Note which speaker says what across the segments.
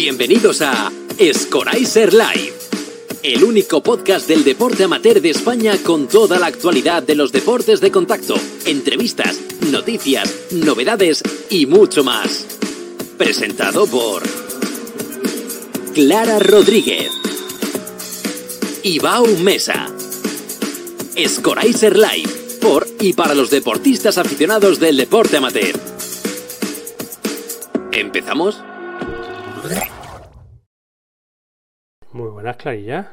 Speaker 1: Bienvenidos a Scoraiser Live, el único podcast del deporte amateur de España con toda la actualidad de los deportes de contacto, entrevistas, noticias, novedades y mucho más. Presentado por Clara Rodríguez, Ibao Mesa, Scoraiser Live, por y para los deportistas aficionados del deporte amateur. ¿Empezamos?
Speaker 2: Muy buenas, Clarilla.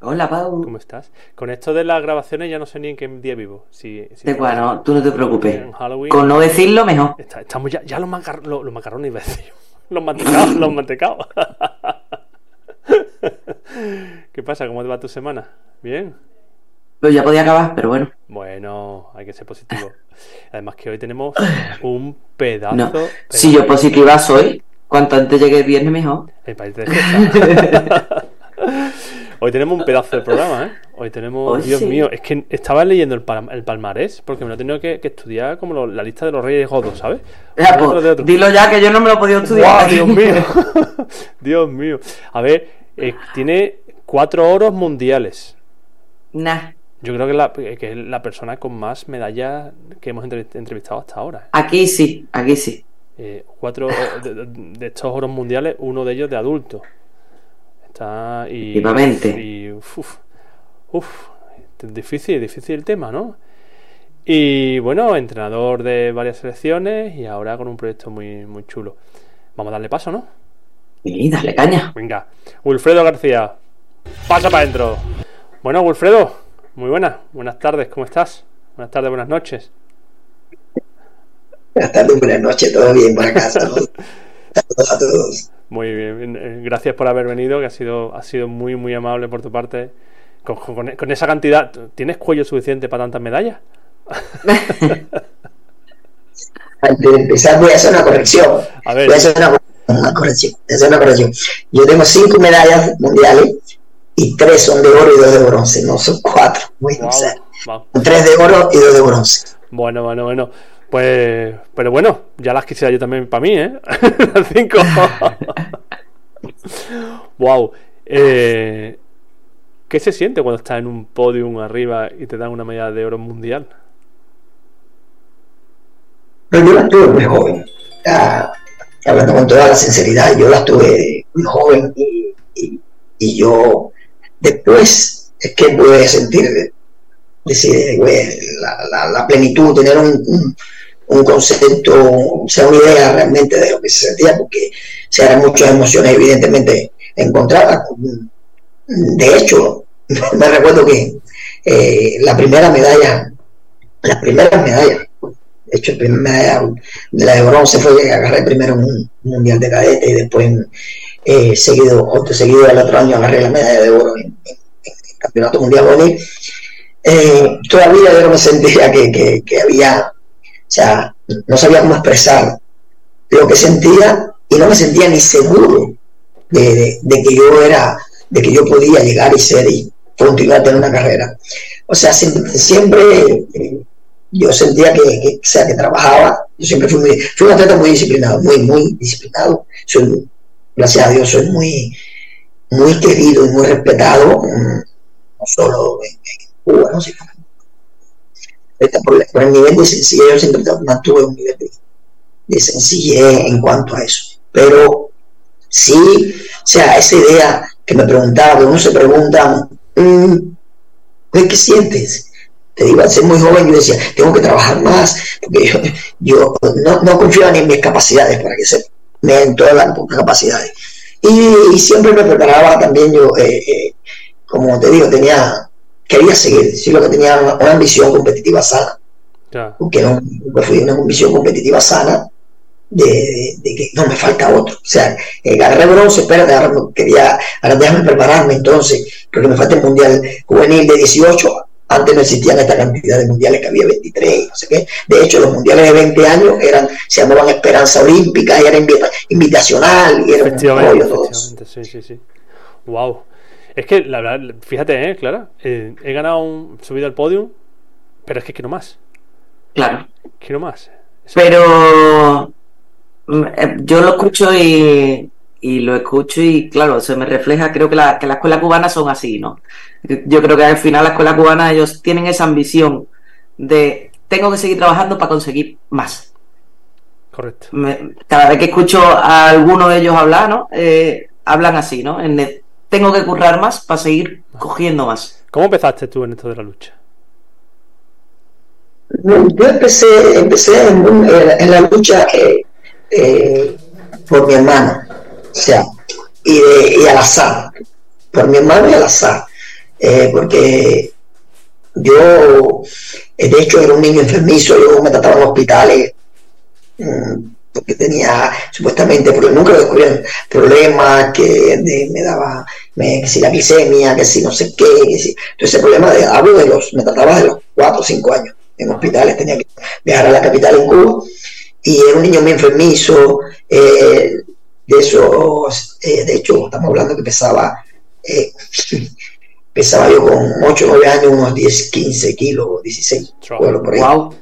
Speaker 3: Hola, Pau.
Speaker 2: ¿Cómo estás? Con esto de las grabaciones ya no sé ni en qué día vivo. Si, si
Speaker 3: De bueno, tú no te preocupes. Con no decirlo, mejor.
Speaker 2: Está- estamos ya, ya los, macar- los, los macarrones, iba a decir. Los mantecados, los mantecados. ¿Qué pasa? ¿Cómo te va tu semana? ¿Bien?
Speaker 3: Pues ya podía acabar, pero bueno.
Speaker 2: Bueno, hay que ser positivo. Además que hoy tenemos un pedazo...
Speaker 3: No.
Speaker 2: pedazo-
Speaker 3: Si yo positiva soy, cuanto antes llegue el viernes, mejor.
Speaker 2: El país de. Hoy tenemos un pedazo de programa, ¿eh? Hoy tenemos,
Speaker 3: Hoy
Speaker 2: Dios
Speaker 3: sí.
Speaker 2: mío, es que estaba leyendo el, pal- el palmarés porque me lo he tenido que, que estudiar como lo- la lista de los reyes godos, ¿sabes?
Speaker 3: Ya, pues,
Speaker 2: de otro.
Speaker 3: dilo ya que yo no me lo he podido estudiar.
Speaker 2: ¡Guau, Dios mío! Dios mío. A ver, eh, tiene cuatro oros mundiales.
Speaker 3: Nah.
Speaker 2: Yo creo que, la, que es la persona con más medallas que hemos entrev- entrevistado hasta ahora. ¿eh?
Speaker 3: Aquí sí, aquí sí.
Speaker 2: Eh, cuatro eh, de- de estos oros mundiales, uno de ellos de adulto. Está y.
Speaker 3: Vivamente.
Speaker 2: Y. Uf, uf, difícil, difícil el tema, ¿no? Y bueno, entrenador de varias selecciones y ahora con un proyecto muy, muy chulo. Vamos a darle paso, ¿no?
Speaker 3: Y dale caña.
Speaker 2: Venga, Wilfredo García, pasa para adentro. Bueno, Wilfredo, muy buenas, buenas tardes, ¿cómo estás? Buenas tardes, buenas noches.
Speaker 4: Buenas tardes, buenas noches, todo bien por acá. Saludos a todos.
Speaker 2: Muy bien, eh, gracias por haber venido, que ha sido, ha sido muy, muy amable por tu parte. Con, con- con esa cantidad, ¿tienes cuello suficiente para tantas medallas?
Speaker 4: Antes de empezar, voy a hacer una corrección.
Speaker 2: A ver,
Speaker 4: Voy a hacer una, una corrección. Voy a hacer una corrección. Yo tengo cinco medallas mundiales y tres son de oro y dos de bronce. No son cuatro.
Speaker 2: Guau,
Speaker 4: o sea,
Speaker 2: guau.
Speaker 4: Tres de oro y dos de bronce.
Speaker 2: Bueno, bueno, bueno. Pues, pero bueno, ya las quisiera yo también para mí, ¿eh? Las cinco. wow. Eh, ¿Qué se siente cuando estás en un podium arriba y te dan una medalla de oro mundial?
Speaker 4: Pero yo las tuve muy joven. Hablando con toda la sinceridad, yo las tuve muy joven y, y- y yo después es que pude sentir decir, güey, la, la- la plenitud, tener un, un- un concepto, o sea, una idea realmente de lo que se sentía, porque se eran muchas emociones evidentemente encontradas. De hecho, me recuerdo que eh, la primera medalla, las primeras medallas, de hecho, la primera medalla de la de bronce fue que agarré primero un mundial de cadete y después, eh, seguido, otro seguido al otro año, agarré la medalla de oro en, en- campeonato mundial juvenil. Eh, todavía yo no me sentía que había, o sea, no sabía cómo expresar lo que sentía y no me sentía ni seguro de, que yo era, de que yo podía llegar y ser y continuar a tener una carrera. O sea, siempre, siempre, eh, yo sentía que, o sea, que trabajaba, yo siempre fui, muy, fui un atleta muy disciplinado, muy, muy disciplinado. Soy, gracias a Dios, soy muy, muy querido y muy respetado, mm, no solo en, en Cuba, ¿no? sino por, por el nivel de sencillez, yo siempre mantuve un nivel de, de sencillez en cuanto a eso. Pero sí, o sea, esa idea que me preguntaba, que uno se pregunta, mm, ¿qué sientes? Te digo, al ser muy joven yo decía, tengo que trabajar más, porque yo, yo no, no confiaba ni en mis capacidades, para que se me en todas las capacidades. Y, y siempre me preparaba también yo, eh, eh, como te digo, tenía, quería seguir, sí, lo que tenía una, una ambición competitiva sana, porque no, nunca fui una ambición competitiva sana, de, de- de que no me falta otro. O sea, eh, agarré bronce, espérate, ahora no quería, ahora déjame prepararme entonces, porque me falta el mundial juvenil de 18. Antes no existían esta cantidad de mundiales que había 23, y no sé qué. De hecho, los mundiales de 20 años eran, se llamaban Esperanza Olímpica y era invita- invitacional y era un rollo todo
Speaker 2: sí, sí, sí. Wow. Es que, la verdad, fíjate, ¿eh, Clara? Eh, he ganado un subido al podium, pero es que quiero más.
Speaker 3: Claro.
Speaker 2: Quiero más. Eso-
Speaker 3: Pero mm, eh, yo lo escucho y, y lo escucho y claro, se me refleja, creo que la, que la escuela cubana son así, ¿no? Yo creo que al final la escuela cubana ellos tienen esa ambición de tengo que seguir trabajando para conseguir más.
Speaker 2: Correcto.
Speaker 3: Me- cada vez que escucho a alguno de ellos hablar, ¿no? Eh, hablan así, ¿no? En de, tengo que currar más para seguir cogiendo más.
Speaker 2: ¿Cómo empezaste tú en esto de la lucha?
Speaker 4: Yo empecé, empecé en, un- en- en la lucha eh, eh, por mi hermano, o sea, y, de- y al azar, por mi hermano y al azar, eh, porque yo, eh, de hecho, era un niño enfermizo, yo me trataba en hospitales, mm, porque tenía supuestamente, porque nunca lo descubrieron, problemas que de- me daba, me, que si la glicemia, que si no sé qué, que si, entonces ese problema de, hablo de los, me trataba de los 4 o 5 años en hospitales, tenía que viajar a la capital en Cuba, y era un niño muy enfermizo, eh, de esos, eh, de hecho, estamos hablando que pesaba, eh, pesaba yo con 8 o 9 años, unos 10, 15 kilos, 16,
Speaker 2: Chao.
Speaker 4: bueno, por ahí,
Speaker 3: Wow.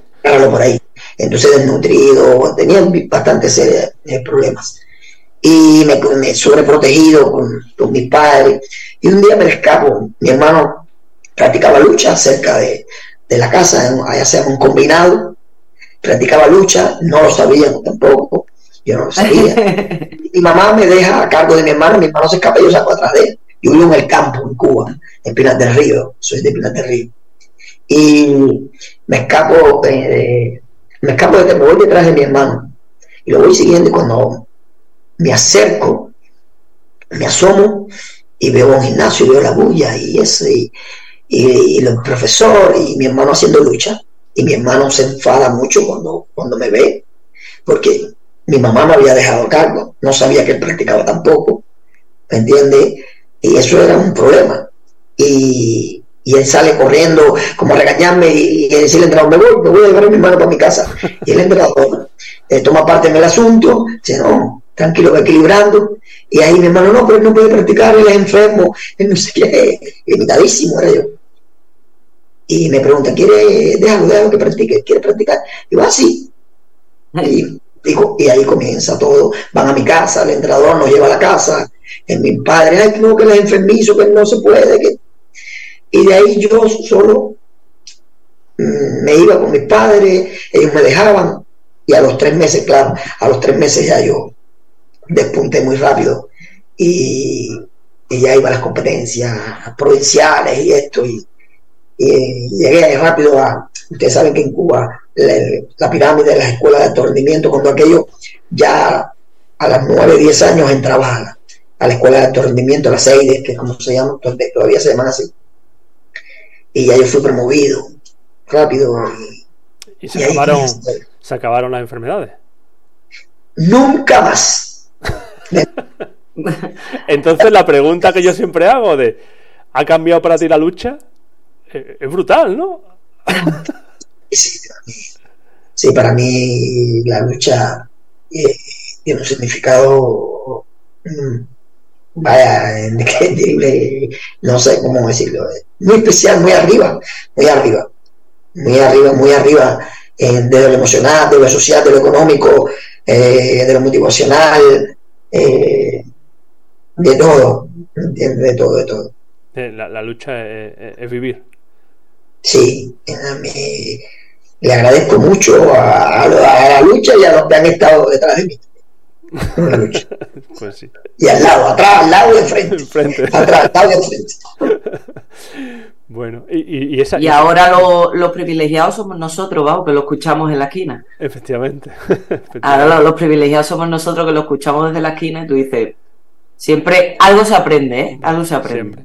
Speaker 4: por ahí. Entonces desnutrido, tenía bastantes problemas. Y me, me sobreprotegido con, con mis padres. Y un día me escapo, mi hermano practicaba lucha cerca de, de la casa, en- allá se un combinado, practicaba lucha, no lo sabíamos tampoco, yo no lo sabía. mi mamá me deja a cargo de mi hermano, mi hermano se escapa y yo saco atrás de él. Yo vivo en el campo, en Cuba, en Pinar del Río, soy de Pinar del Río. Y me escapo, eh, de- me escapo de me voy detrás de mi hermano. Y lo voy siguiendo y cuando me acerco, me asomo y veo un gimnasio, y veo la bulla y ese, y, y, y el profesor y mi hermano haciendo lucha. Y mi hermano se enfada mucho cuando, cuando me ve, porque mi mamá me había dejado cargo, no sabía que él practicaba tampoco, ¿me entiende? Y eso era un problema. Y, y él sale corriendo como a regañarme y, y decirle al entrenador, me voy, me voy a llevar a mi hermano para mi casa. Y el entrenador eh, toma parte en el asunto, dice, no, tranquilo, va equilibrando. Y ahí mi hermano, no, pero él no puede practicar, él es enfermo, él no sé qué, limitadísimo era yo. Y me pregunta, ¿quiere, déjalo, déjalo que practique, ¿quiere practicar? Y yo, ah, sí. Y, y ahí comienza todo. Van a mi casa, el entrenador nos lleva a la casa. En mi padre, ay, no, que él es enfermizo, que no se puede. Que... Y de ahí yo solo mm, me iba con mis padres, ellos me dejaban. Y a los tres meses, claro, a los tres meses ya yo despunté muy rápido. Y, y ya iba a las competencias provinciales y esto. Y, y llegué rápido a. Ustedes saben que en Cuba la, la pirámide de las escuelas de alto rendimiento, cuando aquello ya a las 9, 10 años entraba a la, a la escuela de alto rendimiento, a las 6, que es como se llama, todavía se llaman así. Y ya yo fui promovido rápido. Y,
Speaker 2: y se, y acabaron, se acabaron las enfermedades.
Speaker 4: Nunca más.
Speaker 2: Entonces la pregunta que yo siempre hago de ¿ha cambiado para ti la lucha? Eh, es brutal, ¿no?
Speaker 4: Sí, para mí la lucha eh, tiene un significado mmm, vaya, increíble, no sé cómo decirlo, muy especial, muy arriba, muy arriba, muy arriba, muy arriba, eh, de lo emocional, de lo social, de lo económico, eh, de lo motivacional, eh, de todo, de, de, todo, de todo.
Speaker 2: La, la lucha es, es, vivir.
Speaker 4: Sí, mí, le agradezco mucho a, la lucha y a los que han estado detrás de mí.
Speaker 2: pues sí.
Speaker 4: Y al lado, atrás, al lado y enfrente. enfrente. Atrás, al lado y enfrente.
Speaker 2: Bueno, y, y, esa,
Speaker 3: y ahora los lo privilegiados somos nosotros, vamos, que lo escuchamos en la esquina.
Speaker 2: Efectivamente.
Speaker 3: efectivamente. Ahora los, los, privilegiados somos nosotros que lo escuchamos desde la esquina y tú dices, siempre algo se aprende, ¿eh? Algo se aprende.
Speaker 2: Siempre.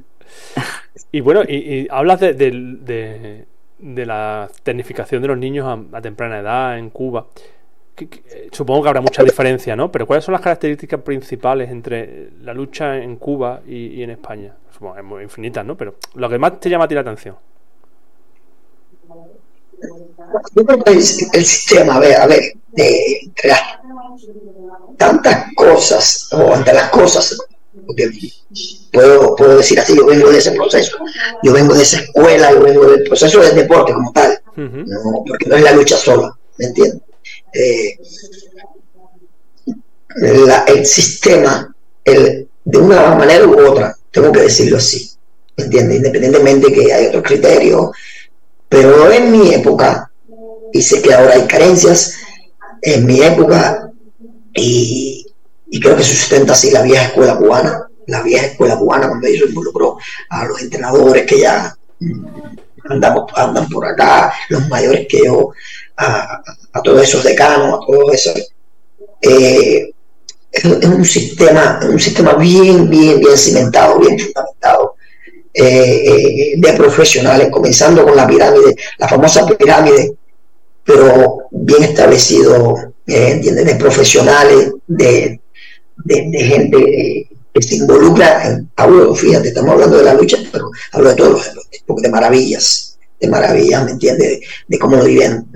Speaker 2: Y bueno, y, y hablas de, de, de, de, la tecnificación de los niños a, a temprana edad en Cuba. Que, que, supongo que habrá mucha diferencia, ¿no? Pero ¿cuáles son las características principales entre la lucha en Cuba y, y en España? Supongo es muy infinitas, ¿no? Pero lo que más te llama a ti la atención.
Speaker 4: Yo creo que el, el sistema, a ver, a ver, de, entre las tantas cosas, o entre las cosas, porque puedo, puedo decir así, yo vengo de ese proceso, yo vengo de esa escuela, yo vengo del proceso del deporte como tal, uh -huh. no, porque no es la lucha sola, ¿me entiendes? Eh, el sistema, el una manera u otra, tengo que decirlo así, ¿me entiendes? Independientemente que hay otros criterios, pero en mi época, y sé que ahora hay carencias, en mi época, y, creo que sustenta así la vieja escuela cubana, la vieja escuela cubana cuando ellos involucró a los entrenadores que ya andamos, andan por acá, los mayores que yo, todos esos decanos, a todos esos. Eh, es, un sistema, un sistema bien, bien, bien cimentado, bien fundamentado. Eh, eh, de profesionales, comenzando con la pirámide, la famosa pirámide, pero bien establecido, ¿entienden? De profesionales, de, de gente que se involucra en, hablo, fíjate, estamos hablando de la lucha, pero hablo de todos los deportes, de maravillas, de maravillas, ¿me entiendes? De, cómo lo viven,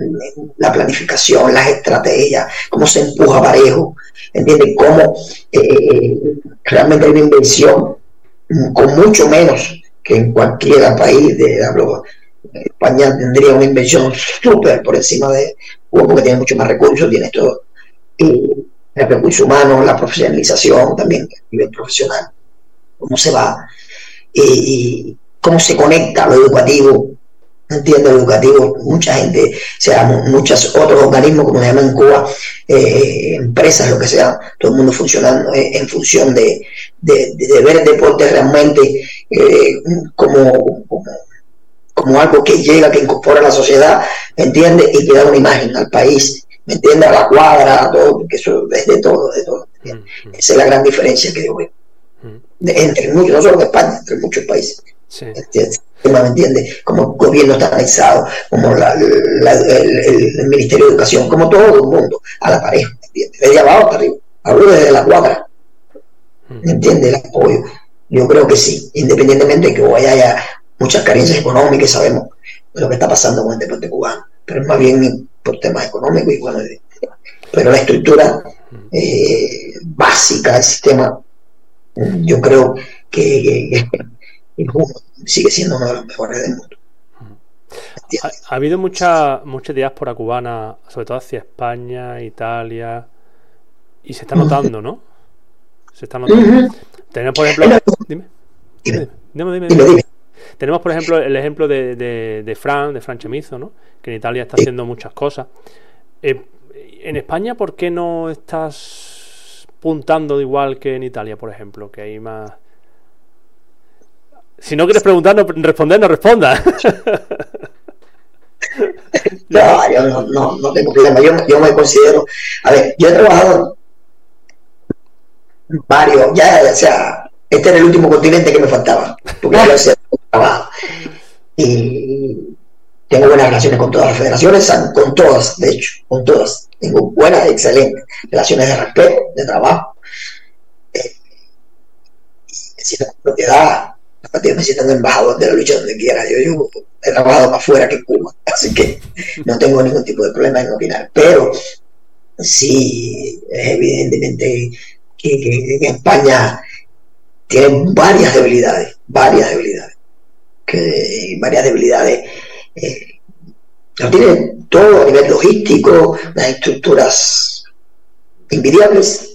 Speaker 4: la planificación, las estrategias, cómo se empuja parejo, ¿entiendes? Cómo eh, realmente hay una inversión con mucho menos que en cualquier país de hablo, España tendría una inversión súper por encima de porque tiene mucho más recursos, tiene todo el recurso humano, la profesionalización también a nivel profesional, cómo se va y, cómo se conecta lo educativo, entiendo, educativo, mucha gente, sea, muchos otros organismos, como se llaman en Cuba, eh, empresas, lo que sea, todo el mundo funcionando en, función de, ver el deporte realmente eh, como, como, algo que llega, que incorpora a la sociedad, ¿entiende? Y que da una imagen al país ¿me entiendes? A la cuadra, todo, porque eso es de todo, de todo. Mm, Esa es la gran diferencia que yo veo. Mm. entre muchos, no solo de España, entre muchos países. Sí. ¿Me entiendes? Como el gobierno está anexado, como la, el, Ministerio de Educación, como todo el mundo, a la pareja, ¿me entiendes? Desde abajo hasta arriba. Hablo desde la cuadra. Mm. ¿Me entiendes? El apoyo. Yo creo que sí, independientemente de que hoy haya muchas carencias económicas, sabemos lo que está pasando con el deporte cubano, pero es más bien por temas económicos y bueno, pero la estructura eh, básica del sistema, yo creo que, sigue siendo uno de los mejores del mundo.
Speaker 2: Ha, habido mucha, mucha diáspora cubana, sobre todo hacia España, Italia, y se está notando, ¿no? Se está notando. Tenemos, por ejemplo. Dime. Dime, dime, dime. Tenemos, por ejemplo, el ejemplo de, de, de Fran, de Fran Chemizo, ¿no? que en Italia está haciendo muchas cosas. Eh, en España, ¿por qué no estás puntando igual que en Italia, por ejemplo? Que hay más... Si no quieres preguntar, no responder, no responda.
Speaker 4: no, yo no, no, tengo problema. Yo, yo, me considero. A ver, yo he trabajado varios, ya, o sea, este era el último continente que me faltaba, porque ya lo hacía trabajo. Y tengo buenas relaciones con todas las federaciones, con todas, de hecho, con todas. Tengo buenas, excelentes relaciones de respeto, de trabajo. Eh, me siento propiedad, me siento embajador de la lucha donde quiera. Yo, he trabajado más fuera que Cuba, así que no tengo ningún tipo de problema en opinar. Pero sí, es evidentemente que, España tiene varias debilidades, varias debilidades, que varias debilidades eh, tiene todo a nivel logístico, las estructuras envidiables,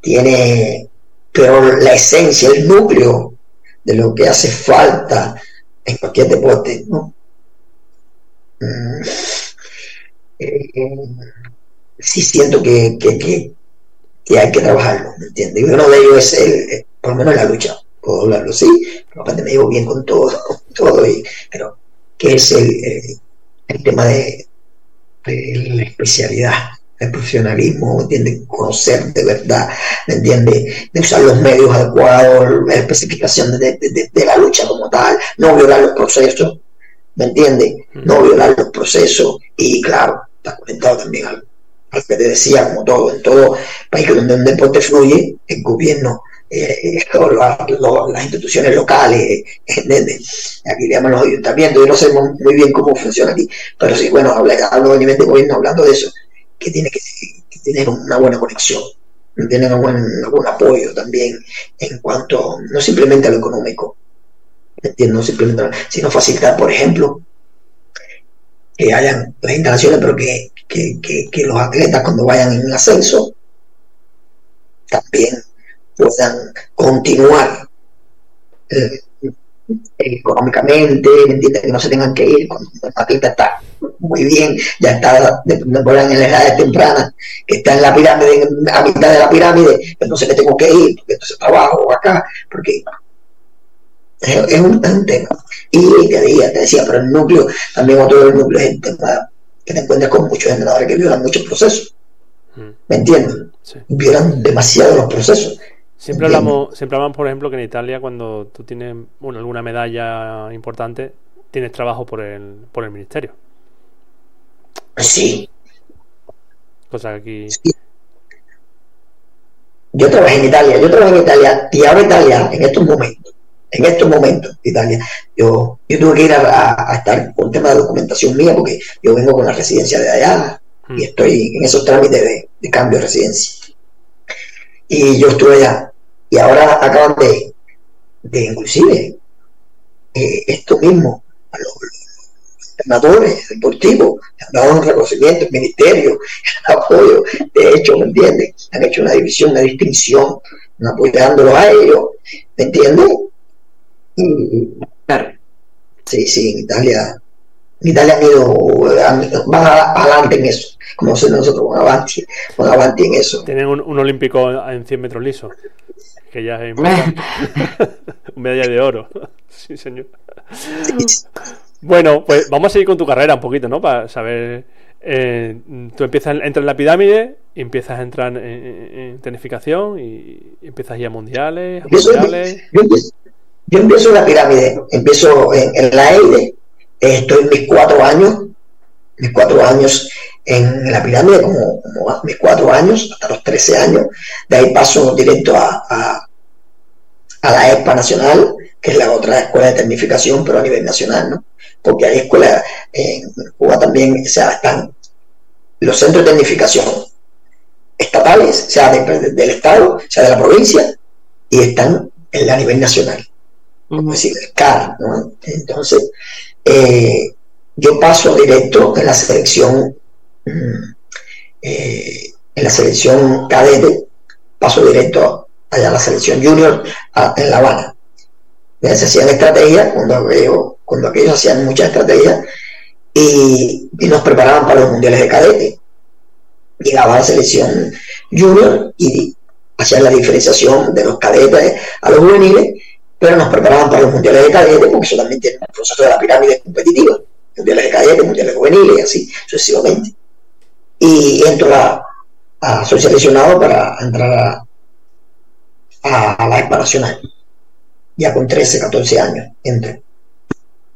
Speaker 4: tiene, pero la esencia, el núcleo de lo que hace falta en cualquier deporte, ¿no? Mm, eh, sí siento que, que, hay que trabajarlo, ¿me entiendes? Y uno de ellos es el, por lo menos la lucha, puedo hablarlo, sí, pero aparte me llevo bien con todo, todo y, pero que es el, eh, el tema de, la especialidad, el profesionalismo, ¿entiende? Conocer de verdad, ¿me entiende? De usar los medios adecuados, la especificación de, la lucha como tal, no violar los procesos, ¿me entiende? No violar los procesos y claro, está conectado también al, al que te decía, como todo, en todo país donde un deporte fluye, el gobierno eh, las instituciones locales, aquí le llaman los ayuntamientos, yo no sé muy bien cómo funciona aquí, pero sí, bueno, hablo, hablo a nivel de gobierno hablando de eso, que tiene que, tener una buena conexión, tener un buen, apoyo también en cuanto, no simplemente a lo económico, no simplemente, sino facilitar, por ejemplo, que hayan las instalaciones, pero que, que, que los atletas cuando vayan en ascenso, también puedan continuar eh, económicamente, ¿me entiendes? Que no se tengan que ir, cuando Matilda está muy bien, ya está de, en las edades tempranas, que está en la pirámide, a mitad de la pirámide, no sé que tengo que ir, porque entonces trabajo o acá, porque es, un, tema. Y te decía, te decía, pero el núcleo, también otro del núcleo es el tema que te encuentras con muchos entrenadores que violan muchos procesos. Mm. ¿Me entiendes? Violan demasiado los procesos.
Speaker 2: Siempre hablamos, siempre hablamos, por ejemplo, que en Italia cuando tú tienes alguna medalla importante, tienes trabajo por el, por el ministerio.
Speaker 4: Sí.
Speaker 2: Cosa que aquí...
Speaker 4: Yo trabajé en Italia, yo trabajé en Italia y ahora Italia, en estos momentos, en estos momentos, Italia, yo, yo tuve que ir a, estar con tema de documentación mía porque yo vengo con la residencia de allá y mm. estoy en esos trámites de, de cambio de residencia. Y yo estuve allá y ahora acaban de, de inclusive, eh, esto mismo, a los, entrenadores deportivos, han dado un reconocimiento, el ministerio, el apoyo, de hecho, ¿me entiendes? Han hecho una división, una distinción, apoyándolos a ellos, ¿me entiendes? claro. Sí, sí, en Italia, en Italia han ido, van adelante en eso, como nosotros, van avanti, van avanti en eso.
Speaker 2: Tienen un, un olímpico en 100 metros lisos que ya es Un medalla de oro. sí, señor. Bueno, pues vamos a seguir con tu carrera un poquito, ¿no? Para saber. Eh, tú empiezas, entrar en la pirámide, y empiezas a entrar en, en, tenificación y empiezas ya a mundiales. mundiales.
Speaker 4: Yo, empiezo, en la pirámide, empiezo en, la EIDE, estoy en mis cuatro años, mis cuatro años en la pirámide como, mis cuatro años, hasta los 13 años. De ahí paso directo a, a, la ESPA Nacional, que es la otra escuela de tecnificación, pero a nivel nacional, ¿no? Porque hay escuelas, en Cuba también, o sea, están los centros de tecnificación estatales, sea del Estado, sea de la provincia, y están en la nivel nacional. Es decir, el CAR, ¿no? Entonces, eh, yo paso directo en la selección eh, en la selección cadete, paso directo allá a la selección junior en La Habana. Se hacían estrategias, cuando, aquello, cuando aquellos hacían muchas estrategias, y, nos preparaban para los mundiales de cadete. Llegaba a la selección junior y hacían la diferenciación de los cadetes a los juveniles, pero nos preparaban para los mundiales de cadete porque solamente en el proceso de la pirámide competitiva, mundiales de cadete, mundiales juveniles y así sucesivamente y entro a, soy seleccionado para entrar a, a, la ESPA Nacional. Ya con 13, 14 años entro.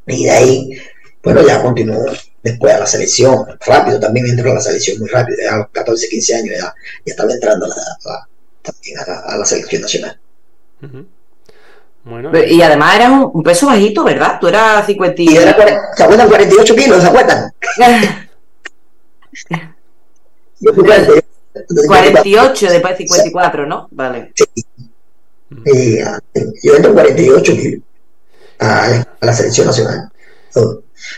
Speaker 4: Y de ahí, bueno, ya continúo después a la selección, rápido también entro a la selección muy rápido, ya a los 14, 15 años ya, ya estaba entrando a la, también a la, selección nacional.
Speaker 3: Bueno, y además eras un, peso bajito, ¿verdad? Tú eras 50 y...
Speaker 4: Era, ¿Se acuerdan? 48 kilos, ¿se acuerdan?
Speaker 3: 48 después de 54, ¿no? Vale. Sí.
Speaker 4: Eh, yo entro en 48 a, a, la selección nacional,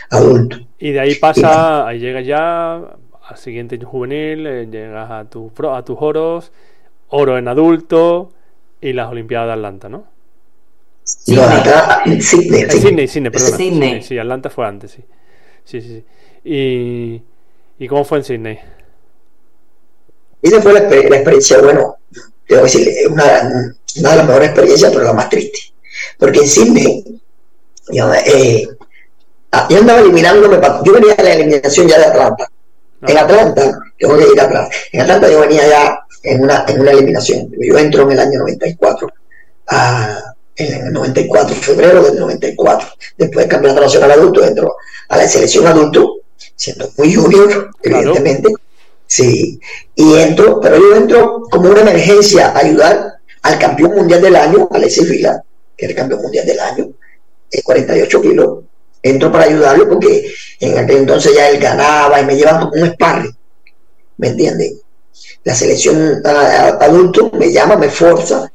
Speaker 4: adulto.
Speaker 2: Y de ahí pasa, ahí llegas ya al siguiente juvenil, eh, llegas a, tu, a tus oros, oro en adulto y las Olimpiadas de Atlanta, ¿no?
Speaker 4: Sí, no, acá,
Speaker 2: Sydney, Sydney, Sydney, perdón. Sydney. Sí, Atlanta fue antes, sí. Sí, sí, sí. ¿Y, ¿Y cómo fue en Sydney?
Speaker 4: Esa fue la, experiencia, bueno, debo decir, una, una, de las mejores experiencias, pero la más triste. Porque en Sydney, yo, eh, ah, yo andaba eliminándome, yo venía de la eliminación ya de Atlanta. En Atlanta, tengo que ir atrás. En Atlanta yo venía ya en una, en una eliminación. Yo entro en el año 94, a, en el 94, febrero del 94. Después del campeonato nacional adulto, entro a la selección adulto, siendo muy junior, evidentemente. Sí, y entro, pero yo entro como una emergencia a ayudar al campeón mundial del año, Alexis Vila, que era el campeón mundial del año, de 48 kilos. Entro para ayudarlo porque en aquel entonces ya él ganaba y me llevan como un sparring. ¿Me entienden? La selección adulto me llama, me fuerza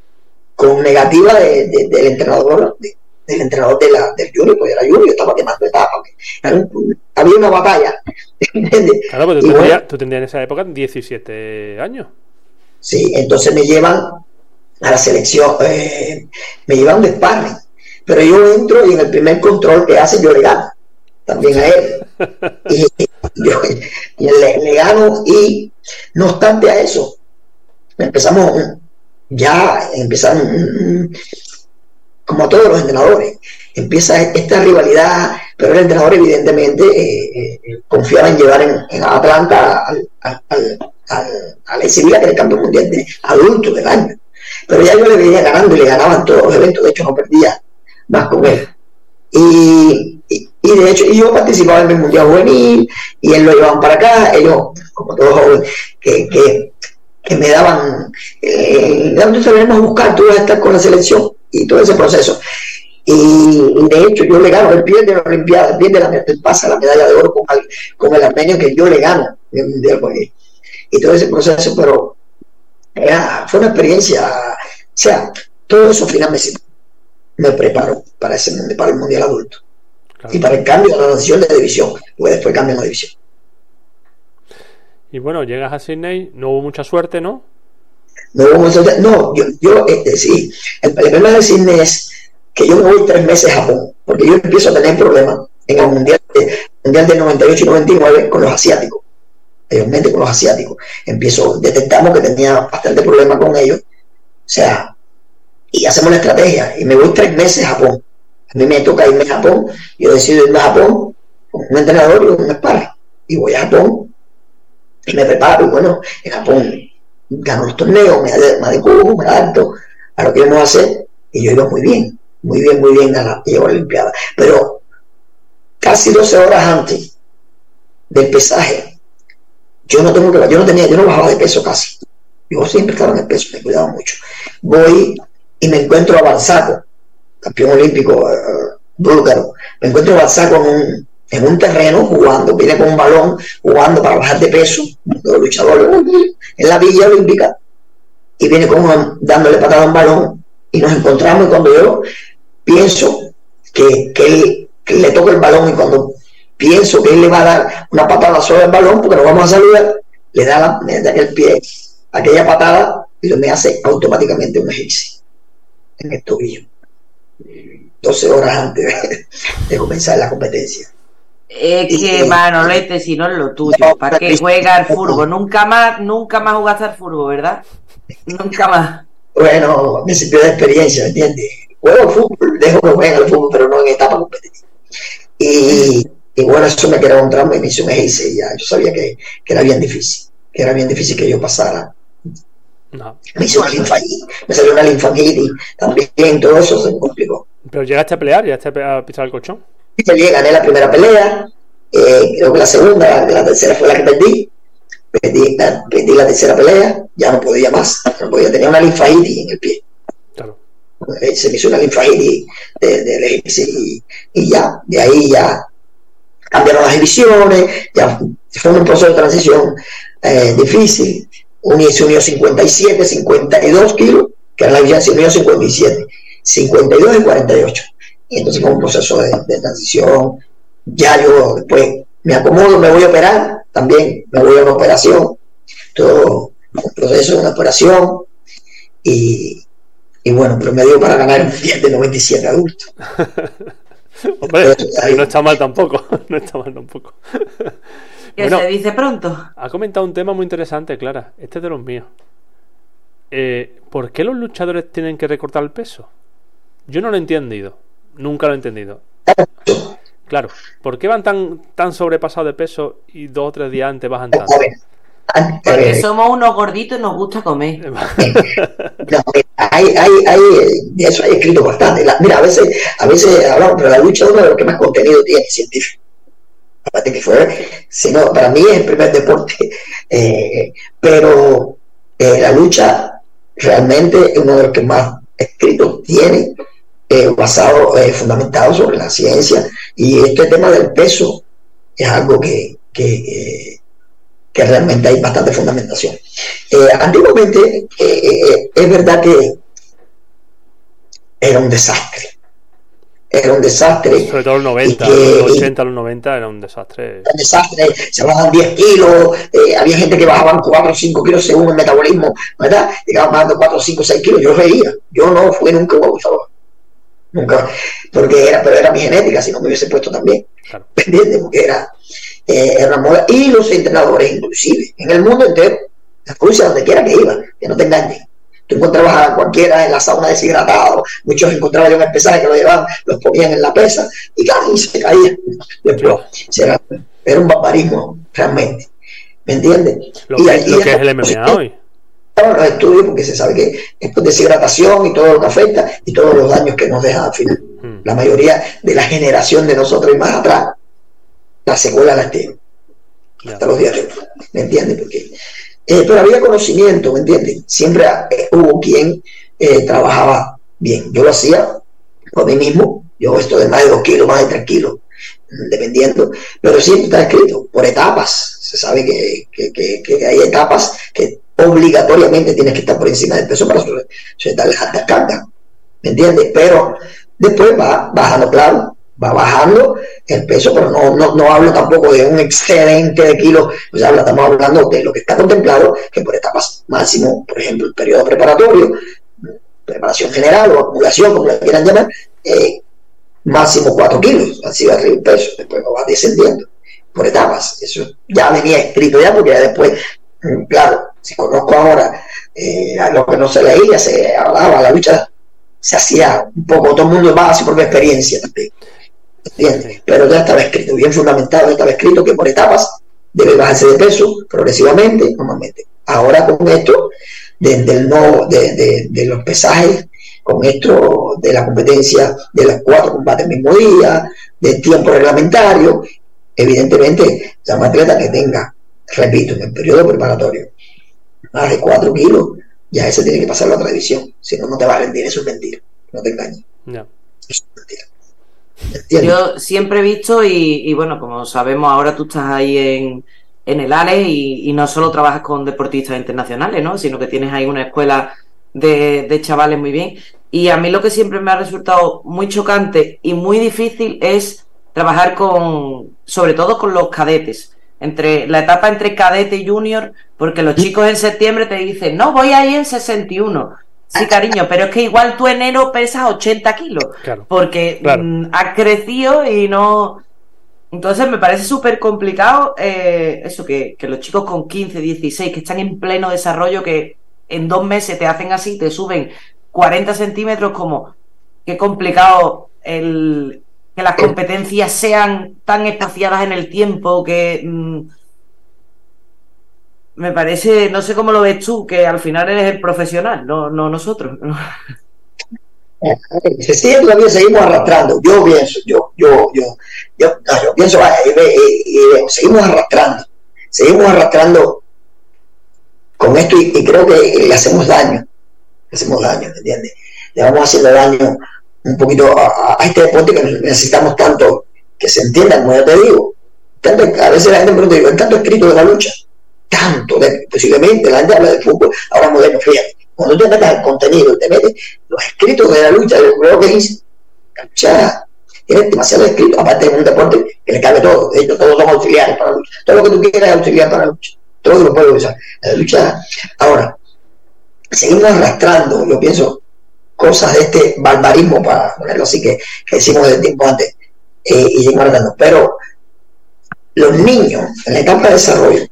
Speaker 4: con negativa de, del entrenador, del entrenador de la, del Junior, pues era Junior, estaba quemando etapas. había una batalla.
Speaker 2: Claro, pero tú, tendrías, en esa época 17 años.
Speaker 4: Sí, entonces me llevan, a la selección, eh, me llevan de sparring, pero yo entro y en el primer control que hace yo le gano, también a él. Y, yo le, gano y no obstante a eso, empezamos ya, empezaron como todos los entrenadores, empieza esta rivalidad, pero el entrenador evidentemente eh, eh, confiaba en llevar en, Atlanta al, al, al, al, que era el campeón mundial de adultos del año. Pero ya yo le venía ganando y le ganaban todos los eventos, de hecho no perdía más con él. Y, y, de hecho yo participaba en el Mundial Juvenil y él lo llevaban para acá, ellos, como todos jóvenes, que, que, que me daban, eh, entonces buscar, tú vas a estar con la selección y todo ese proceso. Y, de hecho yo le gano, el pie de la Olimpiada, el pie de la pasa la medalla de oro con, con el armenio que yo le gano en el Mundial Juvenil. Y todo ese proceso, pero fue una experiencia, o sea, todo eso finalmente me preparó para, ese, para el Mundial Adulto. Y para el cambio de la nación de división, pues después cambian la división.
Speaker 2: Y bueno, llegas a Sydney, no hubo mucha suerte, ¿no?
Speaker 4: No hubo suerte, no, yo, yo este, sí, el, problema de Sydney es que yo me voy tres meses a Japón, porque yo empiezo a tener problemas en el Mundial, mundial del 98 y 99 con los asiáticos mayormente con los asiáticos. Empiezo, detectamos que tenía bastante problema con ellos, o sea, y hacemos la estrategia, y me voy tres meses a Japón. A mí me toca irme a Japón, yo decido irme a Japón con un entrenador y un sparring, y voy a Japón, y me preparo, y bueno, en Japón gano los torneos, me, me adecuo, me adapto a lo que íbamos a hacer, y yo iba muy bien, muy bien, muy bien a la, a la Olimpiada. Pero casi 12 horas antes del pesaje, yo no tengo que, yo no tenía, yo no bajaba de peso casi. Yo siempre estaba en el peso, me cuidaba mucho. Voy y me encuentro a campeón olímpico uh, búlgaro. Me encuentro a Balzaco en un, en un terreno jugando, viene con un balón, jugando para bajar de peso, los luchadores, en la Villa Olímpica, y viene como dándole patada a un balón, y nos encontramos, y cuando yo pienso que, que él le toca el balón, y cuando pienso que él le va a dar una patada sobre el balón porque nos vamos a saludar, le da, la, le da el pie, aquella patada y lo me hace automáticamente un ejercicio en el tobillo. 12 horas antes de, comenzar la competencia.
Speaker 3: Es que, Manolete, si no es lo tuyo, ¿para qué juega al fútbol? Nunca más, nunca más jugaste al fútbol, ¿verdad? Nunca más.
Speaker 4: Bueno, me sirvió de experiencia, ¿me entiendes? Juego fútbol, dejo que jueguen al fútbol, pero no en etapa competitiva. Y y bueno, eso me quedaba un trauma y me hizo un ejercicio ya. Yo sabía que, que, era bien difícil, que era bien difícil que yo pasara. No. Me hizo una linfagitis, me salió una linfagitis también, todo eso se complicó.
Speaker 2: ¿Pero llegaste a pelear? ¿Llegaste a pisar el colchón?
Speaker 4: Sí, gané la primera pelea, eh, creo que la segunda, la tercera fue la que perdí. Perdí la, perdí la tercera pelea, ya no podía más, no podía, tenía una linfagitis en el pie. Claro. Eh, se me hizo una linfagitis del de, de, y, y ya, de ahí ya cambiaron las divisiones, ya fue un proceso de transición eh, difícil. se unió 57, 52 kilos, que era la división, se unió 57, 52 y 48. Y entonces fue un proceso de, transición. Ya yo después me acomodo, me voy a operar, también me voy a una operación. Todo un proceso de una operación. Y, y bueno, pero me dio para ganar un mundial de 97 adultos.
Speaker 2: Hombre, no está mal tampoco. No está mal tampoco.
Speaker 3: ¿Qué se dice pronto?
Speaker 2: Ha comentado un tema muy interesante, Clara. Este es de los míos. Eh, ¿Por qué los luchadores tienen que recortar el peso? Yo no lo he entendido. Nunca lo he entendido. Claro. ¿Por qué van tan, tan sobrepasados de peso y dos o tres días antes bajan tanto?
Speaker 3: Porque somos unos gorditos y nos gusta comer.
Speaker 4: hay, hay, hay, de eso hay escrito bastante. mira, a veces, a veces hablamos, pero la lucha es uno de los que más contenido tiene científico. Aparte que fue, sino, para mí es el primer deporte. Eh, pero eh, la lucha realmente es uno de los que más escrito tiene, basado, fundamentado sobre la ciencia. Y este tema del peso es algo que, que que realmente hay bastante fundamentación. Eh, antiguamente eh, eh, es verdad que era un desastre. era un desastre.
Speaker 2: Sobre todo los 90,
Speaker 4: que-
Speaker 2: los 80, los 90 era un desastre.
Speaker 4: un desastre, se bajaban 10 kilos, eh, había gente que bajaban 4 o 5 kilos según el metabolismo, ¿verdad? Llegaban bajando 4, 5, 6 kilos, yo veía, yo no fui nunca un abusador, nunca, porque era, pero era mi genética, si no me hubiese puesto también,
Speaker 2: Claro.
Speaker 4: ¿entiendes? Porque era, eh, era moda, y los entrenadores inclusive, en el mundo entero, en Rusia, donde quiera que iba, que no te engañen. Tú encontrabas a cualquiera en la sauna deshidratado, muchos encontraban yo en el pesaje que lo llevaban, los ponían en la pesa y, y se caían. Después, era, era un barbarismo, realmente. ¿Me entiendes?
Speaker 2: Lo
Speaker 4: Y
Speaker 2: que, lo que es el MMA hoy.
Speaker 4: Estaban los estudios porque se sabe que es deshidratación y todo lo que afecta y todos los daños que nos deja al final.
Speaker 2: Mm.
Speaker 4: La mayoría de la generación de nosotros y más atrás, la secuela las tiene
Speaker 2: Ya.
Speaker 4: hasta los días de hoy. ¿Me entiendes? Porque, eh, pero había conocimiento, ¿me entiendes? Siempre eh, hubo quien eh, trabajaba bien. Yo lo hacía por mí mismo. Yo esto de más de dos kilos, más de tres kilos, dependiendo. Pero siempre está escrito por etapas. Se sabe que, que- que- que hay etapas que obligatoriamente tienes que estar por encima del peso para su- sujetar las altas cargas. ¿Me entiendes? Pero después va bajando, claro, va bajando el peso, pero no, no, no hablo tampoco de un excedente de kilos, o sea, estamos hablando de lo que está contemplado, que por etapas máximo, por ejemplo, el periodo preparatorio, preparación general o acumulación, como le quieran llamar, eh, máximo 4 kilos, así va arriba el peso, después va descendiendo por etapas, eso ya venía escrito ya, porque ya después, mm, claro, si conozco ahora eh, a lo que no se leía, se hablaba, la lucha se hacía un poco, todo el mundo va a su propia experiencia también. ¿entiendes? Pero ya estaba escrito, bien fundamentado, ya estaba escrito que por etapas debe bajarse de peso progresivamente, normalmente. Ahora con esto, desde el no, de, de- de los pesajes, con esto de la competencia de los cuatro combates el mismo día, del tiempo reglamentario, evidentemente, un atleta que tenga, repito, en el periodo preparatorio, más de 4 kilos, ya ese tiene que pasar a la otra división, si no, no te va a rendir, eso es mentira, no te engañes,
Speaker 2: Ya.
Speaker 4: eso es mentira. ¿Entiendes?
Speaker 3: Yo siempre he visto, y, y bueno, como sabemos, ahora tú estás ahí en, en el ALE y, y no solo trabajas con deportistas internacionales, ¿no? Sino que tienes ahí una escuela de, de chavales muy bien. Y a mí lo que siempre me ha resultado muy chocante y muy difícil es trabajar con, sobre todo con los cadetes. Entre la etapa entre cadete y junior, porque los chicos en septiembre te dicen, no, voy ahí en 61. Sí, cariño, pero es que igual tú enero pesas 80 kilos
Speaker 2: Claro.
Speaker 3: porque
Speaker 2: Claro.
Speaker 3: mm, ha crecido y no. Entonces me parece súper complicado eh, eso, que, que los chicos con 15, 16, que están en pleno desarrollo, que en dos meses te hacen así, te suben 40 centímetros, como qué complicado el, que las competencias sean tan espaciadas en el tiempo, que mm, me parece, no sé cómo lo ves tú, que al final eres el profesional, no, no nosotros.
Speaker 4: Se sigue todavía seguimos arrastrando. Yo pienso, yo, yo, yo, yo, yo pienso, vaya, seguimos arrastrando, seguimos arrastrando con esto y, y creo que le hacemos daño, le hacemos daño, ¿me entiendes? Le vamos haciendo daño un poquito a, este deporte que necesitamos tanto que se entienda, como yo te digo. A veces la gente me pregunta, digo, ¿hay tanto escrito de la lucha? Tanto, de- posiblemente, la gente habla de fútbol, ahora moderno, fíjate. Cuando te metes al contenido, te metes los escritos de la lucha, yo creo que es la lucha tiene demasiado escrito, aparte de un deporte que le cabe todo, de hecho todos son auxiliares para la lucha, todo lo que tú quieras es auxiliar para la lucha, todo lo puedes usar, la lucha, ahora, seguimos arrastrando, yo pienso, cosas de este barbarismo, para ponerlo así, que, que decimos desde tiempo antes, eh, y arrastrando, pero los niños en la etapa de desarrollo,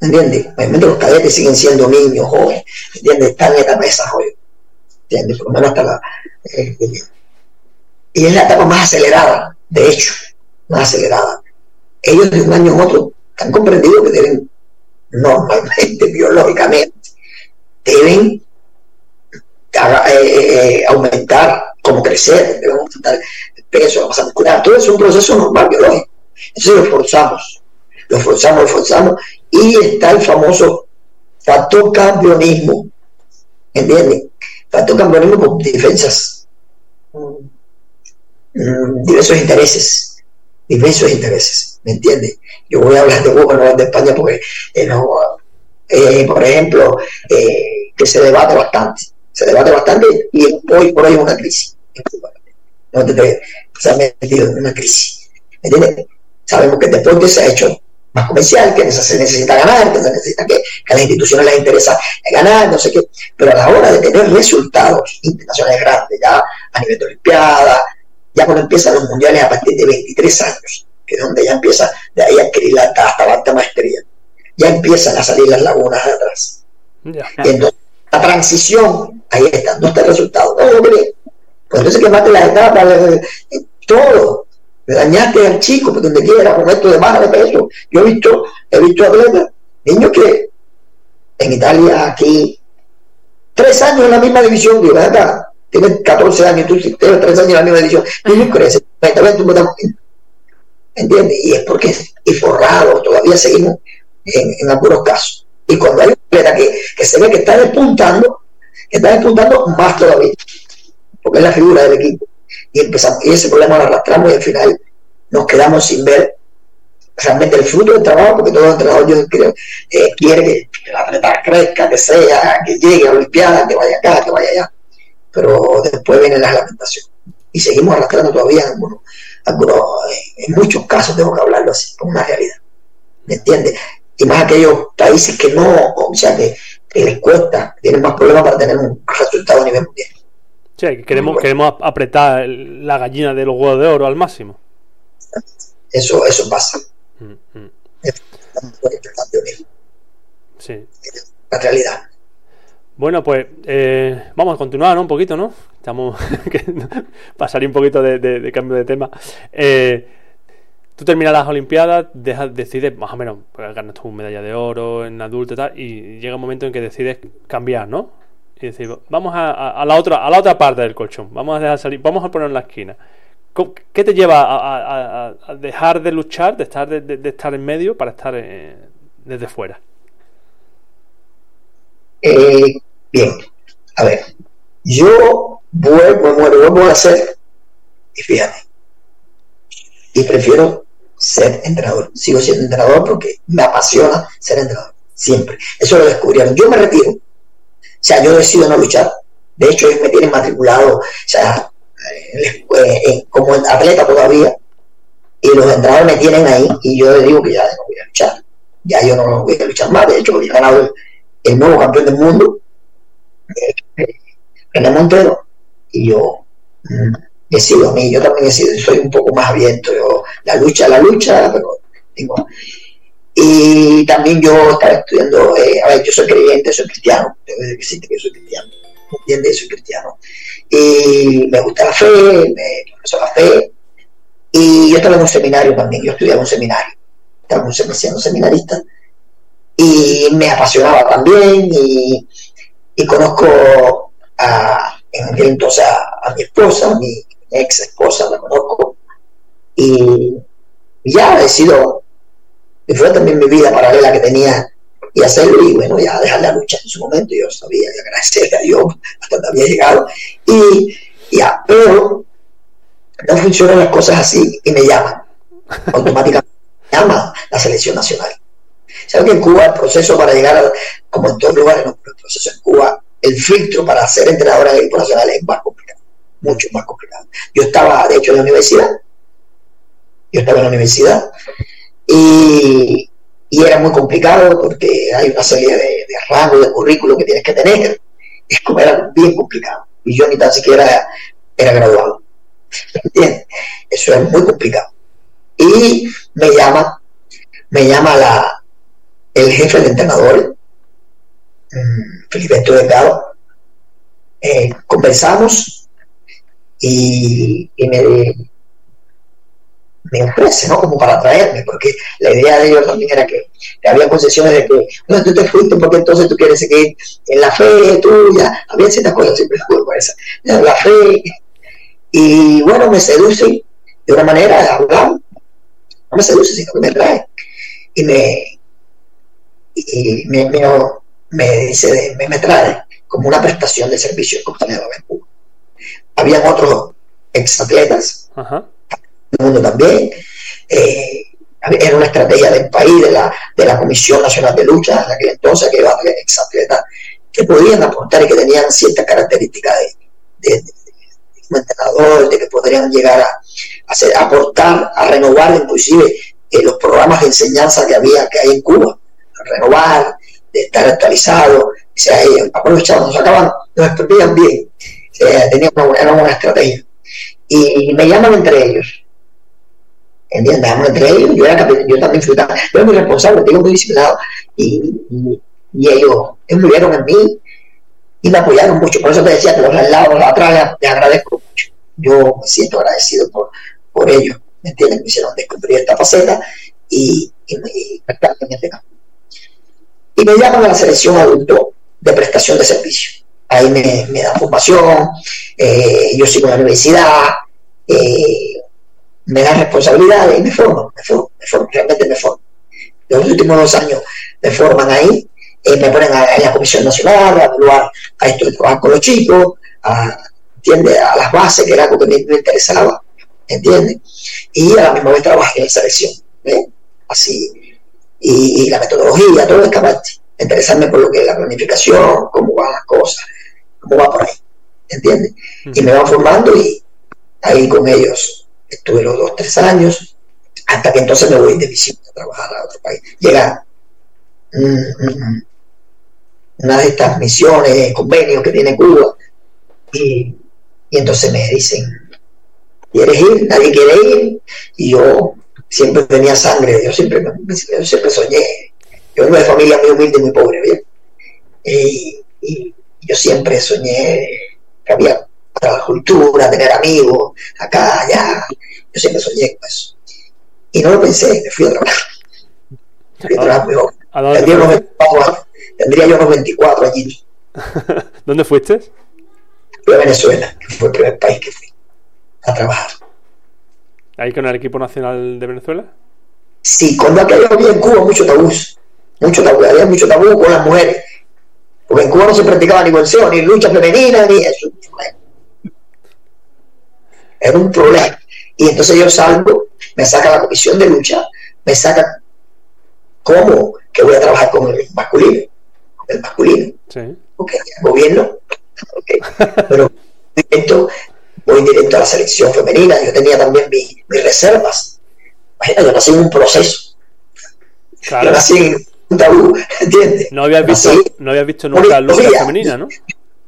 Speaker 4: ¿entiendes? Obviamente los cadetes siguen siendo niños, jóvenes, ¿entiendes? Están en etapa de desarrollo, ¿entiendes? Por lo menos hasta la... eh, y es la etapa más acelerada, de hecho, más acelerada. Ellos de un año a otro han comprendido que deben, normalmente, biológicamente, deben eh, eh, aumentar, como crecer, deben aumentar peso, masa muscular, todo es un proceso normal biológico. Entonces lo forzamos, lo forzamos, lo forzamos, y está el famoso factor campeonismo, ¿entiendes? Factor campeonismo por defensas mm, diversos intereses, diversos intereses, ¿me entiendes? Yo voy a hablar de Cuba, no hablar de España, porque, eh, eh, por ejemplo, eh, que se debate bastante, se debate bastante y hoy por hoy es una crisis en Cuba. no te, se ha metido en una crisis. ¿Me entiendes? Sabemos que el deporte se ha hecho más comercial, que se necesita ganar, que se necesita que, a las instituciones les interesa ganar, no sé qué, pero a la hora de tener resultados internacionales grandes, ya a nivel de Olimpiada, ya cuando empiezan los mundiales a partir de 23 años, que es donde ya empieza de ahí a adquirir la, hasta la alta maestría, ya empiezan a salir las lagunas de atrás. Y entonces, la transición, ahí está, no está el resultado. No, hombre, pues entonces que mate las etapas, todo, le dañaste al chico por donde quiera con esto de baja de peso. Yo he visto, he visto atletas, niños que en Italia, aquí, tres años en la misma división, digo, acá, tienen 14 años, tú tienes tres años en la misma división, niños crecen, ¿entiendes? Y es porque es forrado, todavía seguimos en, en, algunos casos. Y cuando hay un atleta que, que se ve que está despuntando, que está despuntando más todavía, porque es la figura del equipo y empezamos, y ese problema lo arrastramos y al final nos quedamos sin ver realmente el fruto del trabajo, porque todo entrenador yo creo, eh, quiere que, la atleta crezca, que sea, que llegue a la Olimpiada, que vaya acá, que vaya allá. Pero después vienen las lamentaciones. Y seguimos arrastrando todavía en, algunos, algunos, en muchos casos, tengo que hablarlo así, como una realidad. ¿Me entiendes? Y más aquellos países que no, o sea, que, que les cuesta, tienen más problemas para tener un resultado a nivel mundial.
Speaker 2: Sí, queremos, queremos apretar la gallina del huevo de oro al máximo.
Speaker 4: Eso, eso pasa. Mm, mm. Es
Speaker 2: Sí.
Speaker 4: La realidad.
Speaker 2: Bueno, pues eh, vamos a continuar un poquito, ¿no? Estamos salir un poquito de, cambio de tema. Eh, tú terminas las Olimpiadas, decides más o menos, pues ganas tu medalla de oro en adulto y tal, y llega un momento en que decides cambiar, ¿no? y decir, vamos a, la otra, a la otra parte del colchón, vamos a dejar salir, vamos a poner en la esquina. ¿Qué te lleva a, dejar de luchar, de estar, de, estar en medio para estar eh, desde fuera?
Speaker 4: Eh, bien, a ver, yo vuelvo, vuelvo a hacer, y fíjate, y prefiero ser entrenador. Sigo siendo entrenador porque me apasiona ser entrenador, siempre. Eso lo descubrieron. Yo me retiro o sea, yo decido no luchar. De hecho, ellos me tienen matriculado, o sea, eh, eh, como atleta todavía, y los entrenadores me tienen ahí, y yo les digo que ya no voy a luchar. Ya yo no voy a luchar más. De hecho, he ganado el, nuevo campeón del mundo, eh, René Montero, y yo mm, decido a mí, yo también decido, soy un poco más abierto. Yo, la lucha, la lucha, pero digo, y también yo estaba estudiando, eh, a ver, yo soy creyente, soy cristiano, debo decir que soy cristiano, ¿entiendes? Soy cristiano. Y me gusta la fe, me profeso la fe. Y yo estaba en un seminario también, yo estudiaba en un seminario, estaba siendo seminarista. Y me apasionaba también y, y conozco a, en aquel entonces a, mi esposa, mi ex esposa, la conozco. Y, ya y fue también mi vida paralela que tenía y hacerlo y bueno, ya dejar la lucha en su momento, yo sabía y agradecerle a Dios hasta donde había llegado y ya, pero no funcionan las cosas así y me llaman, automáticamente me llama la selección nacional. ¿Saben que en Cuba el proceso para llegar, a, como en todos lugares, el proceso en Cuba, el filtro para ser entrenador de equipo nacional es más complicado, mucho más complicado. Yo estaba, de hecho, en la universidad, yo estaba en la universidad y, era muy complicado porque hay una serie de, rangos de currículo que tienes que tener. Es como era bien complicado. Y yo ni tan siquiera era graduado. ¿Entiendes? Eso es muy complicado. Y me llama, me llama la, el jefe de entrenadores, mm, Felipe Delgado. Eh, conversamos y, me, me ofrece, ¿no? Como para traerme, porque la idea de ellos también era que, había concesiones de que, bueno, tú te fuiste porque entonces tú quieres seguir en la fe tuya, había ciertas cosas, siempre por esa, la fe, y bueno, me seduce de una manera de hablar, no me seduce, sino que me trae, y me, y me, me, dice, me, me, trae como una prestación de servicio como Cuba. Habían otros exatletas, Ajá. el mundo también. Eh, era una estrategia del país, de la, de la Comisión Nacional de Lucha, en aquel entonces, que iba exatletas que podían aportar y que tenían ciertas características de, como entrenador, de que podrían llegar a, hacer, aportar, a renovar inclusive eh, los programas de enseñanza que había, que hay en Cuba, a renovar, de estar actualizado, o sea, ellos aprovechaban, nos sacaban, nos expropiaban bien, o sea, tenían una, era una estrategia. Y me llaman entre ellos, ¿entiendes? Me entre ellos, yo, era, yo también fui, yo era muy responsable, tengo muy disciplinado, y, ellos influyeron en mí, y me apoyaron mucho. Por eso te decía que los lados, los atrás, les agradezco mucho. Yo me siento agradecido por, por ellos, ¿me entienden? Me hicieron descubrir esta faceta y, y, y, y me llaman a la selección adulto de prestación de servicio. Ahí me, me dan formación, eh, yo sigo en la universidad, eh, me dan responsabilidades y me forman, me forman, me forman, realmente me forman. Los últimos dos años me forman ahí eh, me ponen a, en la Comisión Nacional, a evaluar a trabajar con los chicos, a, ¿entiende? a las bases, que era algo que me, me interesaba, ¿entiendes? Y a la misma vez trabajé en la selección, ¿eh? así, y, y, la metodología, todo esta parte, interesarme por lo que es la planificación, cómo van las cosas, cómo va por ahí, ¿entiendes? Uh -huh. Y me van formando y ahí con ellos estuve los dos, tres años, hasta que entonces me voy de visita a trabajar a otro país. Llega mm, una de estas misiones, convenios que tiene Cuba, y, y entonces me dicen, ¿quieres ir? Nadie quiere ir, y yo siempre tenía sangre, yo siempre, yo siempre soñé, yo vengo de familia muy humilde, muy pobre, ¿bien? Y, y yo siempre soñé que había la cultura, tener amigos, acá, allá, yo siempre soñé con eso. Y no lo pensé, me fui a trabajar. Fui a trabajar muy joven. Tendría, unos 24 años, tendría yo unos 24 allí.
Speaker 2: ¿Dónde fuiste?
Speaker 4: Fui a Venezuela, que fue el primer país que fui a trabajar.
Speaker 2: ¿Ahí con el equipo nacional de Venezuela?
Speaker 4: Sí, cuando aquello había en Cuba mucho tabú. Mucho tabú, había mucho tabú con las mujeres. Porque en Cuba no se practicaba ni boxeo, ni lucha femenina, ni eso. Era un problema. Y entonces yo salgo, me saca la comisión de lucha, me saca cómo que voy a trabajar con el masculino, con el masculino.
Speaker 2: Sí.
Speaker 4: Ok, el gobierno, okay. pero directo, voy directo a la selección femenina, yo tenía también mis, mis reservas. Imagínate, yo nací en un proceso. Claro. Yo nací en un tabú, ¿entiendes?
Speaker 2: No habías visto, nací, no habías visto nunca lucha femenina, ¿no?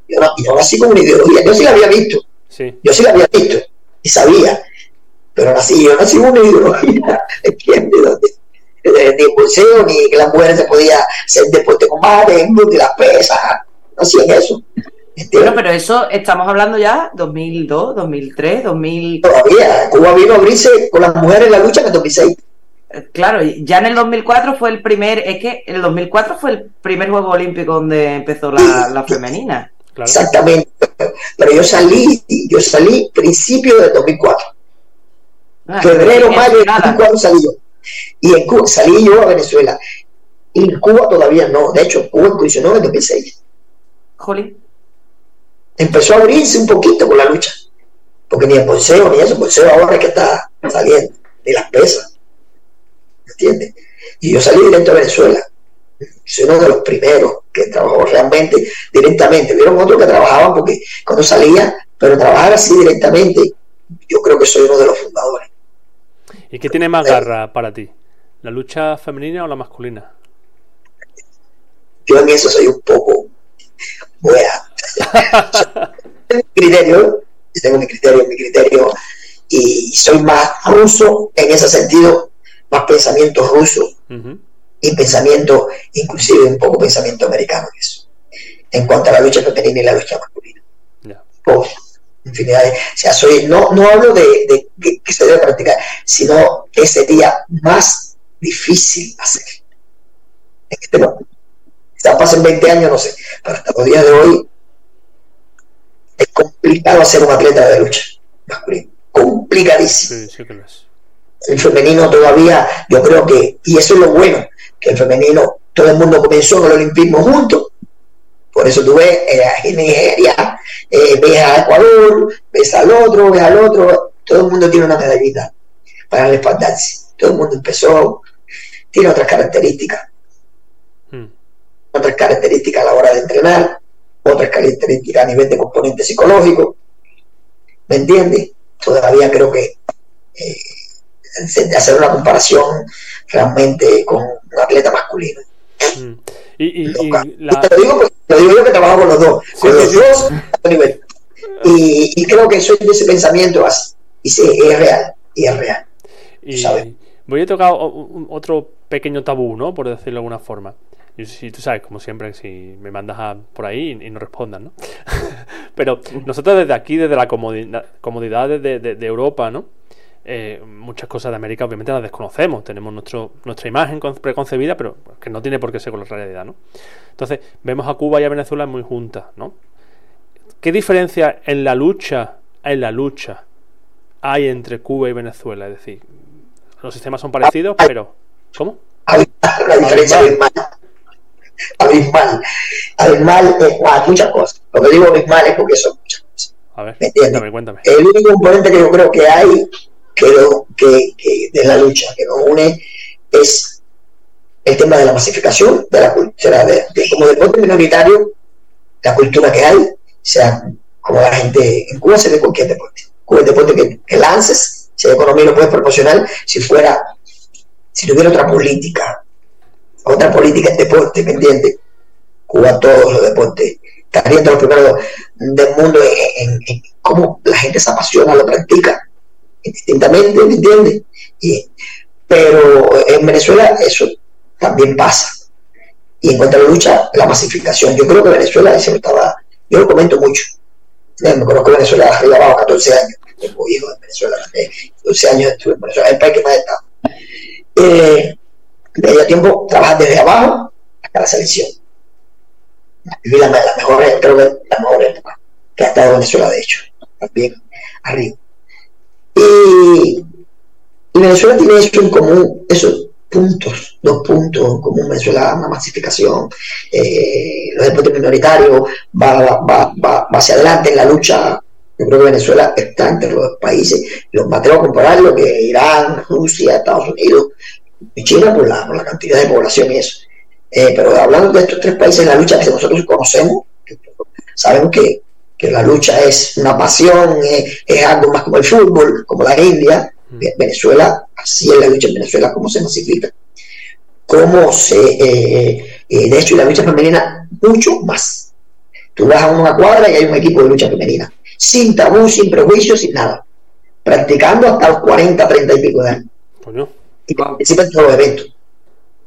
Speaker 4: Yo, yo, nací con una ideología, yo sí la había visto.
Speaker 2: Sí.
Speaker 4: Yo sí la había visto y sabía, pero nací, yo nací con una ideología, ¿entiendes? Donde ni el bolseo, ni que las mujeres se podía hacer deporte de combate, ni las pesas, no hacían eso.
Speaker 3: Bueno, pero eso estamos hablando ya 2002, 2003, 2000.
Speaker 4: Todavía, Cuba vino a abrirse con las mujeres en la lucha en el 2006.
Speaker 3: Claro, ya en el 2004 fue el primer, es que en el 2004 fue el primer Juego Olímpico donde empezó la, femenina.
Speaker 4: Claro. Exactamente, pero yo salí, yo salí principio del 2004. Ah, Febrero, mayo del 2004 salí yo. Y en Cuba, salí yo a Venezuela. Y en Cuba todavía no. De hecho, Cuba incursionó en el 2006.
Speaker 3: Jolín.
Speaker 4: Empezó a abrirse un poquito con la lucha. Porque ni el bolseo ni eso, el bolseo ahora es que está saliendo. Ni las pesas. ¿Me entiendes? Y yo salí directo a Venezuela. Soy uno de los primeros que trabajó realmente directamente. Vieron otros que trabajaban porque cuando salía, pero trabajar así directamente, yo creo que soy uno de los fundadores.
Speaker 2: ¿Y qué tiene más garra para ti? ¿La lucha femenina o la masculina?
Speaker 4: Yo en eso soy un poco buena. mi criterio, yo tengo mi criterio, mi criterio, y soy más ruso en ese sentido, más pensamiento ruso uh -huh. y pensamiento, inclusive un poco pensamiento americano en eso, en cuanto a la lucha femenina y la lucha masculina. Yeah. Pues, infinidad de, o sea, soy, no, no hablo de, de que, que, se debe practicar, sino que sería más difícil hacer. En este momento. Quizás pasen 20 años, no sé, pero hasta los días de hoy es complicado hacer un atleta de lucha masculino. Complicadísimo.
Speaker 2: Sí, sí que lo es.
Speaker 4: El femenino todavía, yo creo que, y eso es lo bueno, que el femenino, todo el mundo comenzó en el olimpismo juntos, por eso tú ves eh, en Nigeria, eh, ves a Ecuador, ves al otro, ves al otro, todo el mundo tiene una medallita para respaldarse. Todo el mundo empezó, tiene otras características. Hmm. Otras características a la hora de entrenar, otras características a nivel de componente psicológico. ¿me entiendes? Todavía creo que eh, hacer una comparación realmente con un atleta masculino.
Speaker 2: Mm. Y, y, y
Speaker 4: la... te lo digo, lo digo yo que trabajo con los dos,
Speaker 2: Sí,
Speaker 4: con los
Speaker 2: sí.
Speaker 4: dos a nivel. Y, y creo que soy de ese pensamiento así. Y sí, es real, y es real.
Speaker 2: Y
Speaker 4: ¿sabes?
Speaker 2: voy a tocar otro pequeño tabú, ¿no? Por decirlo de alguna forma. Y si tú sabes, como siempre, si me mandas a- por ahí y, y no respondan, ¿no? Pero nosotros desde aquí, desde la comodidad, comodidad de, de- de Europa, ¿no? Eh, muchas cosas de América obviamente las desconocemos, tenemos nuestro, nuestra imagen con- preconcebida, pero que no tiene por qué ser con la realidad, ¿no? Entonces, vemos a Cuba y a Venezuela muy juntas, ¿no? ¿Qué diferencia en la lucha, en la lucha, hay entre Cuba y Venezuela? Es decir, los sistemas son parecidos, pero ¿cómo?
Speaker 4: Una diferencia abismal. Abismal. Abismal es ah, muchas cosas. Lo que digo abismal es porque son muchas cosas.
Speaker 2: A ver,
Speaker 4: ¿Me entiendes?
Speaker 2: cuéntame, cuéntame.
Speaker 4: El único componente que yo creo que hay lo- que, que de la lucha que nos une es el tema de la masificación de la cultura, de, de- como deporte minoritario, la cultura que hay, sea, como la gente en Cuba se ve cualquier deporte. Cuba es deporte que, que lances, si la economía lo puedes proporcionar, si fuera, si tuviera otra política, otra política en deporte, ¿me entiendes? Cuba todos los deportes estaría entre los primeros del mundo en, en- en cómo la gente se apasiona, lo practica distintamente, ¿me entiendes? Y- pero en Venezuela eso también pasa. Y en cuanto a la lucha, la masificación. Yo creo que Venezuela, eso estaba, yo lo comento mucho. Eh, Me conozco Venezuela de arriba abajo, 14 años. Tengo hijos en Venezuela, eh, 12 años estuve en Venezuela, el país que más he estado. Eh, medio tiempo trabajar desde abajo hasta la selección. Viví la, mejor, creo que la mejor que ha estado Venezuela, de hecho, también arriba. Y, Venezuela tiene eso en común, esos puntos, dos puntos en común. Venezuela, una masificación, eh, los deportes minoritarios, va, hacia adelante en la lucha. Yo creo que Venezuela está entre los países, los me atrevo que Irán, Rusia, Estados Unidos y China por la, cantidad de población y eso. Eh, pero hablando de estos tres países, la lucha que nosotros conocemos, sabemos que, que la lucha es una pasión, es, es algo más como el fútbol, como la India. Venezuela, así es la lucha en Venezuela, cómo se masifica, cómo se. eh, eh, de hecho, la lucha femenina, mucho más. Tú vas a una cuadra y hay un equipo de lucha femenina, sin tabú, sin prejuicios, sin nada, practicando hasta los 40, 30 y pico de años. Y participan en todos los eventos.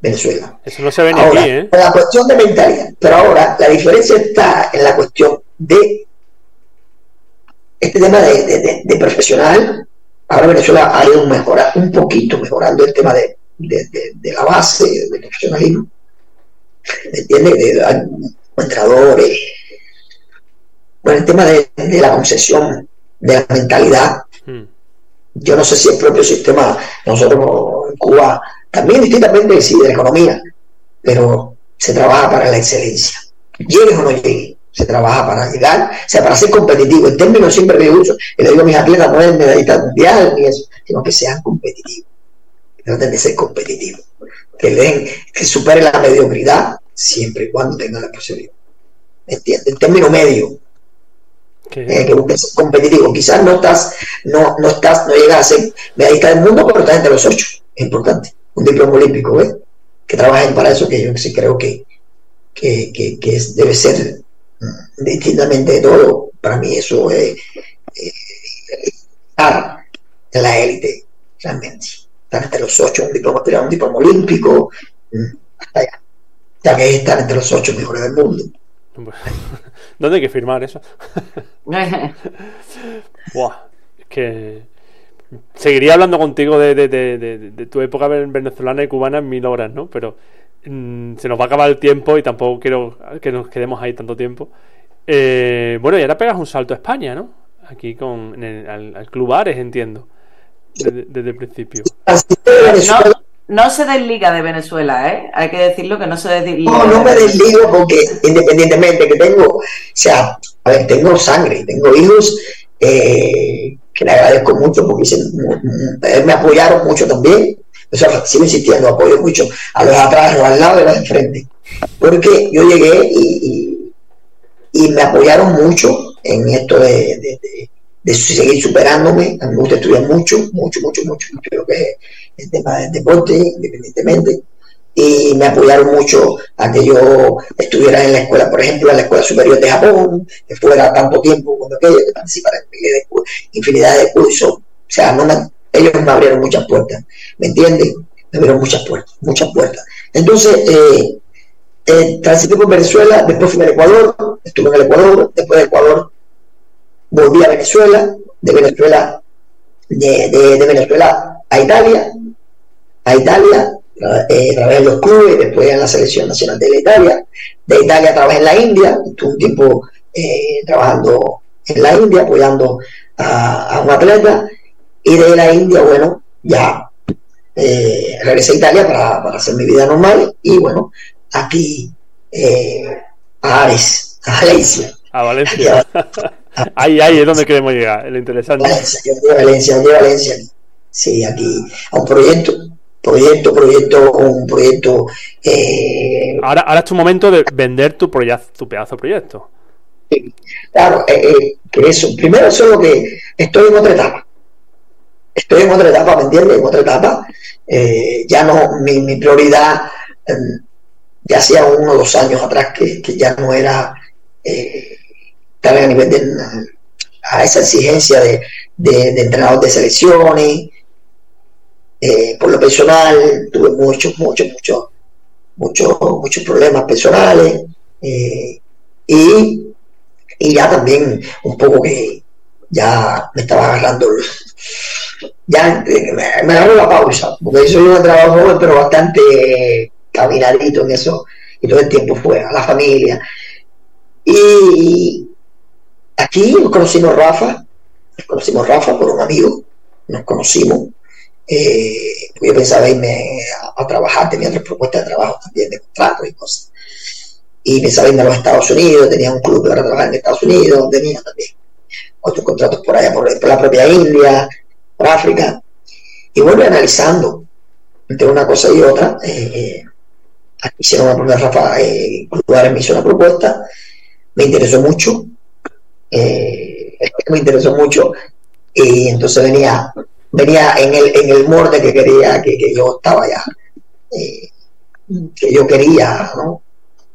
Speaker 4: Venezuela.
Speaker 2: eso no se ve ni
Speaker 4: Ahora,
Speaker 2: aquí, ¿eh?
Speaker 4: la cuestión de mentalidad. Pero ahora, la diferencia está en la cuestión de este tema de, de- profesional. Ahora Venezuela ha ido mejorar, un poquito mejorando el tema de, de- la base, del profesionalismo. ¿Me entiendes? De, de- entrenadores. Bueno, el tema de, de la concesión de la mentalidad
Speaker 2: Mm.
Speaker 4: yo no sé si el propio sistema, nosotros en Cuba, también distintamente sí de la economía, pero se trabaja para la excelencia. Llegues o no llegues, se trabaja para llegar, o sea, para ser competitivo. En términos siempre que uso, y le digo a mis atletas, no es medallista mundial ni eso, sino que sean competitivos. Que traten de ser competitivos. Que le den, que superen la mediocridad siempre y cuando tengan la posibilidad. ¿Entiendes? En término medio,
Speaker 2: Que-
Speaker 4: eh, que busques ser competitivo. Quizás no estás, no, no estás, no llegas a ser medallista del mundo, pero estás entre los ocho. Es importante. Un diploma olímpico, ¿ves? Que trabajen para eso, que yo sí creo que, que, que, que es- debe ser distintamente de todo. Para mí eso es eh, estar en la élite, realmente. Estar entre los ocho, un diploma, un diploma olímpico, mm, hasta allá. Ya que es estar entre los ocho mejores del mundo.
Speaker 2: ¿Dónde hay que firmar eso? Buah, es que seguiría hablando contigo de, de- de- de- tu época ven- venezolana y cubana en mil horas, ¿no? Pero mm, se nos va a acabar el tiempo y tampoco quiero que nos quedemos ahí tanto tiempo. Eh, bueno, y ahora pegas un salto a España, ¿no? Aquí con en el- al, al Club Ares, entiendo. Desde, desde el principio.
Speaker 3: No, no se desliga de Venezuela, ¿eh? Hay que decirlo que no se desliga.
Speaker 4: No, no
Speaker 3: de
Speaker 4: me
Speaker 3: Venezuela.
Speaker 4: desligo porque independientemente que tengo, o sea, a ver, tengo sangre, tengo hijos eh, que le agradezco mucho porque eh, me apoyaron mucho también. Sea, sigo insistiendo, apoyo mucho a los atrás, a los al lado y a los enfrente. Porque yo llegué y, y- y me apoyaron mucho en esto de, de- de- de seguir superándome. A mí me gusta estudiar mucho, mucho, mucho, mucho, lo que el tema del deporte, independientemente. Y me apoyaron mucho a que yo estuviera en la escuela, por ejemplo, en la Escuela Superior de Japón, que fuera tanto tiempo cuando aquello, que participara en infinidad de cursos. O sea, no ellos me abrieron muchas puertas, ¿me entiendes? Me abrieron muchas puertas, muchas puertas. Entonces, eh, eh, transité por Venezuela, después fui al Ecuador, estuve en el Ecuador, después de Ecuador volví a Venezuela, de Venezuela, de, Venezuela a Italia, a Italia, eh, trabajé en los clubes, después en la selección nacional de Italia, de Italia trabajé en la India, estuve un tiempo eh, trabajando en la India, apoyando a, un atleta, y de la India, bueno, ya eh, regresé a Italia para, para, hacer mi vida normal, y bueno, aquí a Ares, a Valencia.
Speaker 2: A Valencia. ahí, ahí es donde queremos llegar, lo interesante.
Speaker 4: Valencia, yo de Valencia, de Valencia. Sí, aquí, a un proyecto, proyecto, proyecto, un proyecto. Eh,
Speaker 2: ahora, ahora es tu momento de vender tu, proyecto, tu pedazo de proyecto.
Speaker 4: claro, eh, eh, que eso. Primero, eso es lo que estoy en otra etapa. Estoy en otra etapa, ¿me entiendes? En otra etapa. ya no, mi, prioridad, em, ya hacía uno o dos años atrás que, ya no era a nivel de a esa exigencia de, de, entrenador de selecciones. Eh, por lo personal, tuve muchos, muchos, muchos, muchos, muchos problemas personales. Eh, y, y, ya también un poco que ya me estaba agarrando, ya me, me agarró la pausa, porque yo soy un trabajo pero bastante caminadito en eso, y todo el tiempo fue a la familia. Y, Aquí nos conocimos Rafa, nos conocimos Rafa por un amigo, nos conocimos. Eh, yo pensaba irme a, trabajar, tenía otras propuestas de trabajo también, de contratos y cosas. Y pensaba irme a los Estados Unidos, tenía un club para trabajar en Estados Unidos, tenía también otros contratos por allá, por, la propia India, África. Y vuelve analizando entre una cosa y otra. Eh, eh hicieron una propuesta, Rafa eh, me hizo una propuesta, me interesó mucho, eh, me interesó mucho y entonces venía venía en el, en el morde que quería, que, yo estaba ya, eh, que yo quería, ¿no?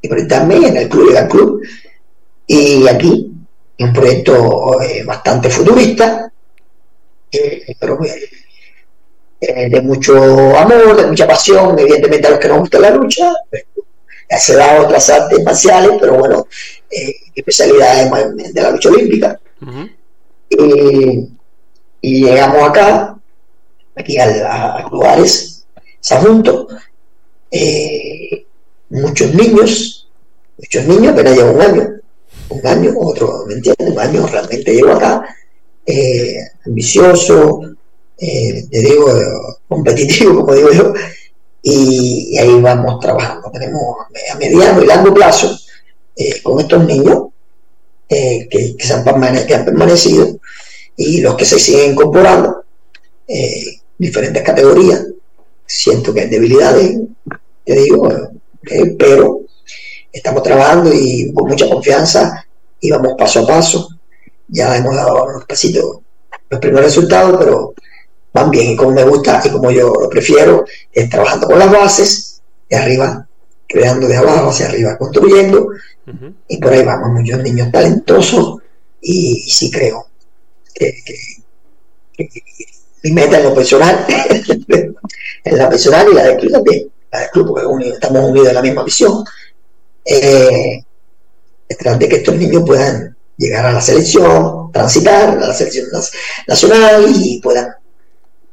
Speaker 4: Y también en el club, y el club. Y aquí, un proyecto eh, bastante futurista, eh, pero de mucho amor, de mucha pasión, evidentemente a los que nos gusta la lucha, se da otras artes marciales, pero bueno, eh, especialidades de la lucha olímpica. y llegamos acá, aquí a, a lugares, junto eh, muchos niños, muchos niños, pero llevo un año, un año, otro, ¿me entiendes? Un año realmente llego acá, eh, ambicioso, te digo, competitivo, como digo yo, y, ahí vamos trabajando. Tenemos a mediano y largo plazo eh, con estos niños eh, que, se han permanecido y los que se siguen incorporando, eh, diferentes categorías. Siento que hay debilidades, te digo, pero estamos trabajando y con mucha confianza y vamos paso a paso. Ya hemos dado los pasitos, los primeros resultados, pero van bien. Y como me gusta y como yo lo prefiero es trabajando con las bases de arriba, creando de abajo hacia arriba, construyendo. Y por ahí vamos, muchos niños talentosos. Y, sí creo que, mi meta en lo personal, en la personal y la del club también, la del club porque estamos unidos en la misma visión, eh, es tratar de que estos niños puedan llegar a la selección, transitar a la selección nacional y puedan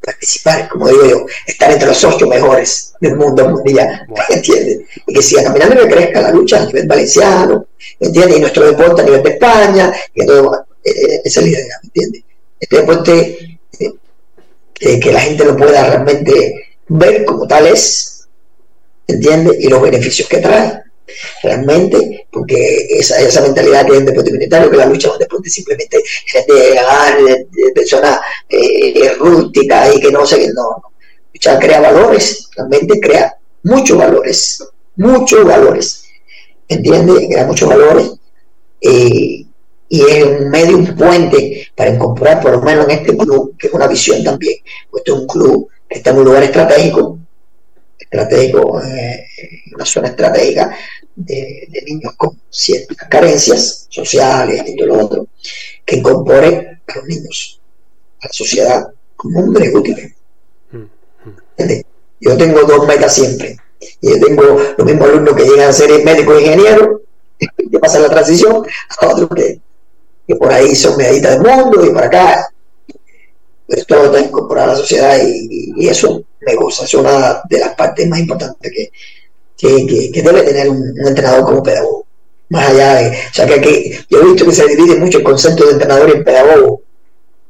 Speaker 4: participar, como digo yo, estar entre los ocho mejores del mundo mundial, ¿entiendes? Y que siga caminando y que crezca la lucha a nivel valenciano, ¿entiendes? Y nuestro deporte a nivel de España, y todo, eh, eh, esa es la idea, ¿me entiendes? Este deporte, eh, que la gente lo pueda realmente ver como tal es, ¿entiendes? Y los beneficios que trae realmente, porque esa, esa mentalidad que hay en deporte militario, que la lucha es deporte simplemente de, personas eh, rústicas y que no sé qué, no, luchar crea valores, realmente crea muchos valores, muchos valores, ¿entiendes? Crea muchos valores. Eh, y es un medio, un puente para incorporar por lo menos en este club, que es una visión también, pues es un club que está en un lugar estratégico, estratégico, eh, una zona estratégica de, niños con ciertas carencias sociales y todo lo otro, que incorpore a los niños a la sociedad como hombres útiles. Yo tengo dos metas siempre. Y yo tengo los mismos alumnos que llegan a ser médicos e ingenieros, que pasan la transición, a otros que, por ahí son meditas del mundo y para acá. Pues todo está incorporado a la sociedad y, eso me gusta. Es una de las partes más importantes que, que, debe tener un, entrenador como pedagogo. Más allá de. O sea, que, yo he visto que se divide mucho el concepto de entrenador y pedagogo.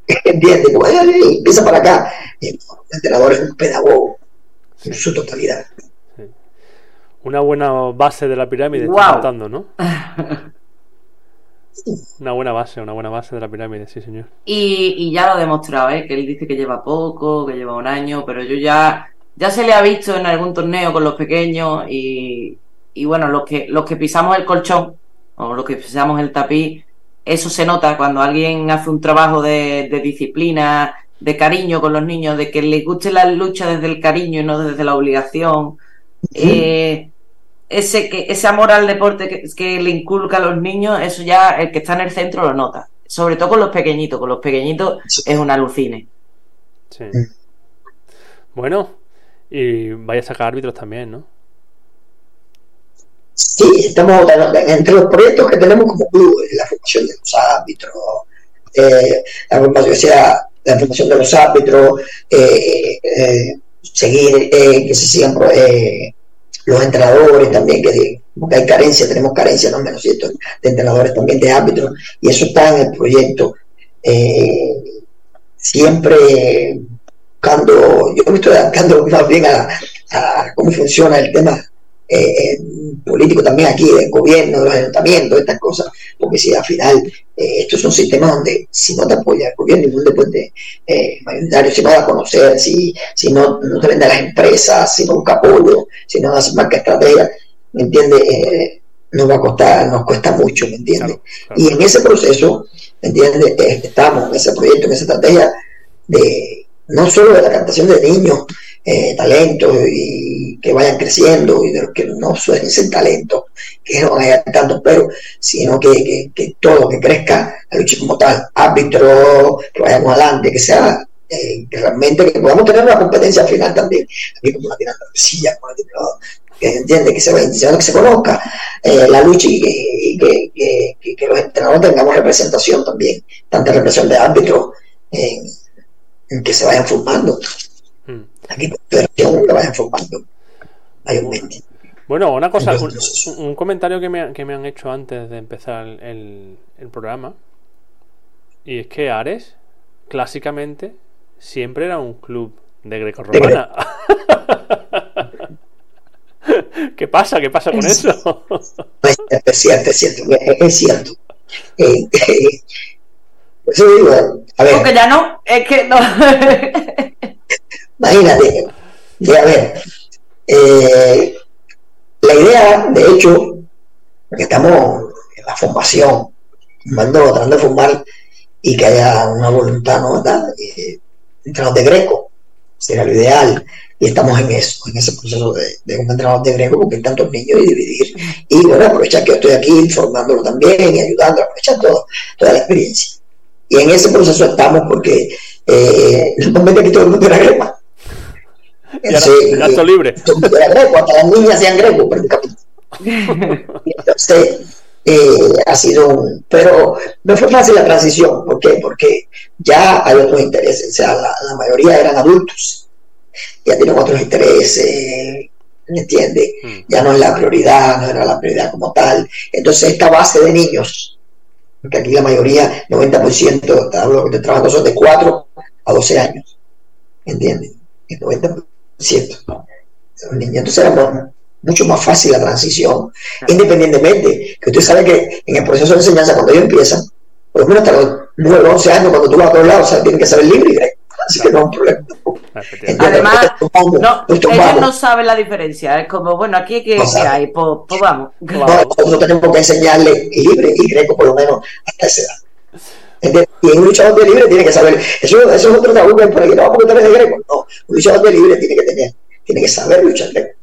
Speaker 4: ¿Entiendes? Como, empieza para acá. El entrenador es un pedagogo en su totalidad.
Speaker 2: Una buena base de la pirámide, está ¿no? Una buena base, una buena base de la pirámide, sí, señor.
Speaker 3: Y, ya lo ha demostrado, ¿eh? que él dice que lleva poco, que lleva un año, pero yo ya, ya se le ha visto en algún torneo con los pequeños y, y bueno, los que, los que pisamos el colchón o los que pisamos el tapiz, eso se nota cuando alguien hace un trabajo de, de disciplina, de cariño con los niños, de que les guste la lucha desde el cariño y no desde la obligación. Eh, ese, que, ese amor al deporte que, le inculca a los niños, eso ya el que está en el centro lo nota. Sobre todo con los pequeñitos, con los pequeñitos es un alucine.
Speaker 2: Sí. Bueno, y vaya a sacar árbitros también, ¿no?
Speaker 4: Sí, estamos entre los proyectos que tenemos como club, la formación de los árbitros, eh, la formación, la formación de los árbitros, eh, eh, seguir que se sigan los entrenadores también, que hay carencia, tenemos carencia, no menos cierto, de entrenadores también, de árbitros, y eso está en el proyecto. Eh, siempre buscando, yo me estoy adaptando más bien a, cómo funciona el tema eh, político también aquí, del gobierno, de los ayuntamientos, estas cosas, porque si al final eh, esto es un sistema donde si no te apoya el gobierno, ningún deporte eh, mayoritario, si no da a conocer, si, si no, no te vende las empresas, si no busca apoyo, si no hace marca estrategia, ¿me entiendes? Eh, nos va a costar, nos cuesta mucho, ¿me entiendes? Y en ese proceso, ¿me entiendes? Eh, estamos en ese proyecto, en esa estrategia de no solo de la cantación de niños, eh, talentos y que vayan creciendo y de los que no suelen ser talentos, que no haya tantos, pero sino que, que, todo, que crezca la lucha como tal, árbitro, que vayamos adelante, que sea eh, que realmente que podamos tener una competencia final también, aquí como la tiene Andalucía, como la tiene que entiende que se, que se conozca eh, la lucha y, que, que, que, los entrenadores tengamos representación también, tanta representación de árbitros en que se vayan formando. Hmm. Aquí que vayan formando
Speaker 2: Bueno, una cosa, un, comentario que me, que me, han hecho antes de empezar el, el programa, y es que Ares, clásicamente, siempre era un club de greco-romana. ¿Qué pasa? ¿Qué pasa con eso?
Speaker 4: Es cierto, es cierto, es cierto. Eh, eh, eso digo, a ver.
Speaker 3: Porque ya no, es que no.
Speaker 4: Imagínate, de, a ver, eh, la idea, de hecho, que estamos en la formación, tratando de formar y que haya una voluntad, ¿no? Eh, entre los de Greco, sería lo ideal, y estamos en eso, en ese proceso de, de un entrenador de Greco, porque hay tantos niños y dividir, y bueno, aprovechar que yo estoy aquí formándolo también y ayudando, aprovechar todo, toda la experiencia. Y en ese proceso estamos porque eh, momento que todo el mundo era greco.
Speaker 2: Ya, está libre.
Speaker 4: Era greco, hasta las niñas sean grecos Entonces, eh, ha sido un. Pero no fue fácil la transición. ¿Por qué? Porque ya hay otros intereses. O sea, la, la mayoría eran adultos. Ya tienen otros intereses. ¿Me entiendes? Mm. Ya no es la prioridad, no era la prioridad como tal. Entonces, esta base de niños porque aquí la mayoría, 90%, hablo de trabajo son de 4 a 12 años, ¿entiendes? El 90%. Entonces era mucho más fácil la transición, independientemente, que usted sabe que en el proceso de enseñanza, cuando ellos empiezan, por lo menos hasta los 9 o 11 años, cuando tú vas a otro lado, o sea, tienen que saber libre, así que no es un problema.
Speaker 3: Además, no, ellos no saben la diferencia. Es como, bueno, aquí hay que, no hay, pues, pues, vamos.
Speaker 4: nosotros tenemos que enseñarle libre y greco por lo menos hasta esa edad. Y un luchador de libre tiene que saber. Eso, eso es otro tabú que por aquí no vamos a de greco. No, un luchador de libre tiene que tener, tiene que saber luchar greco.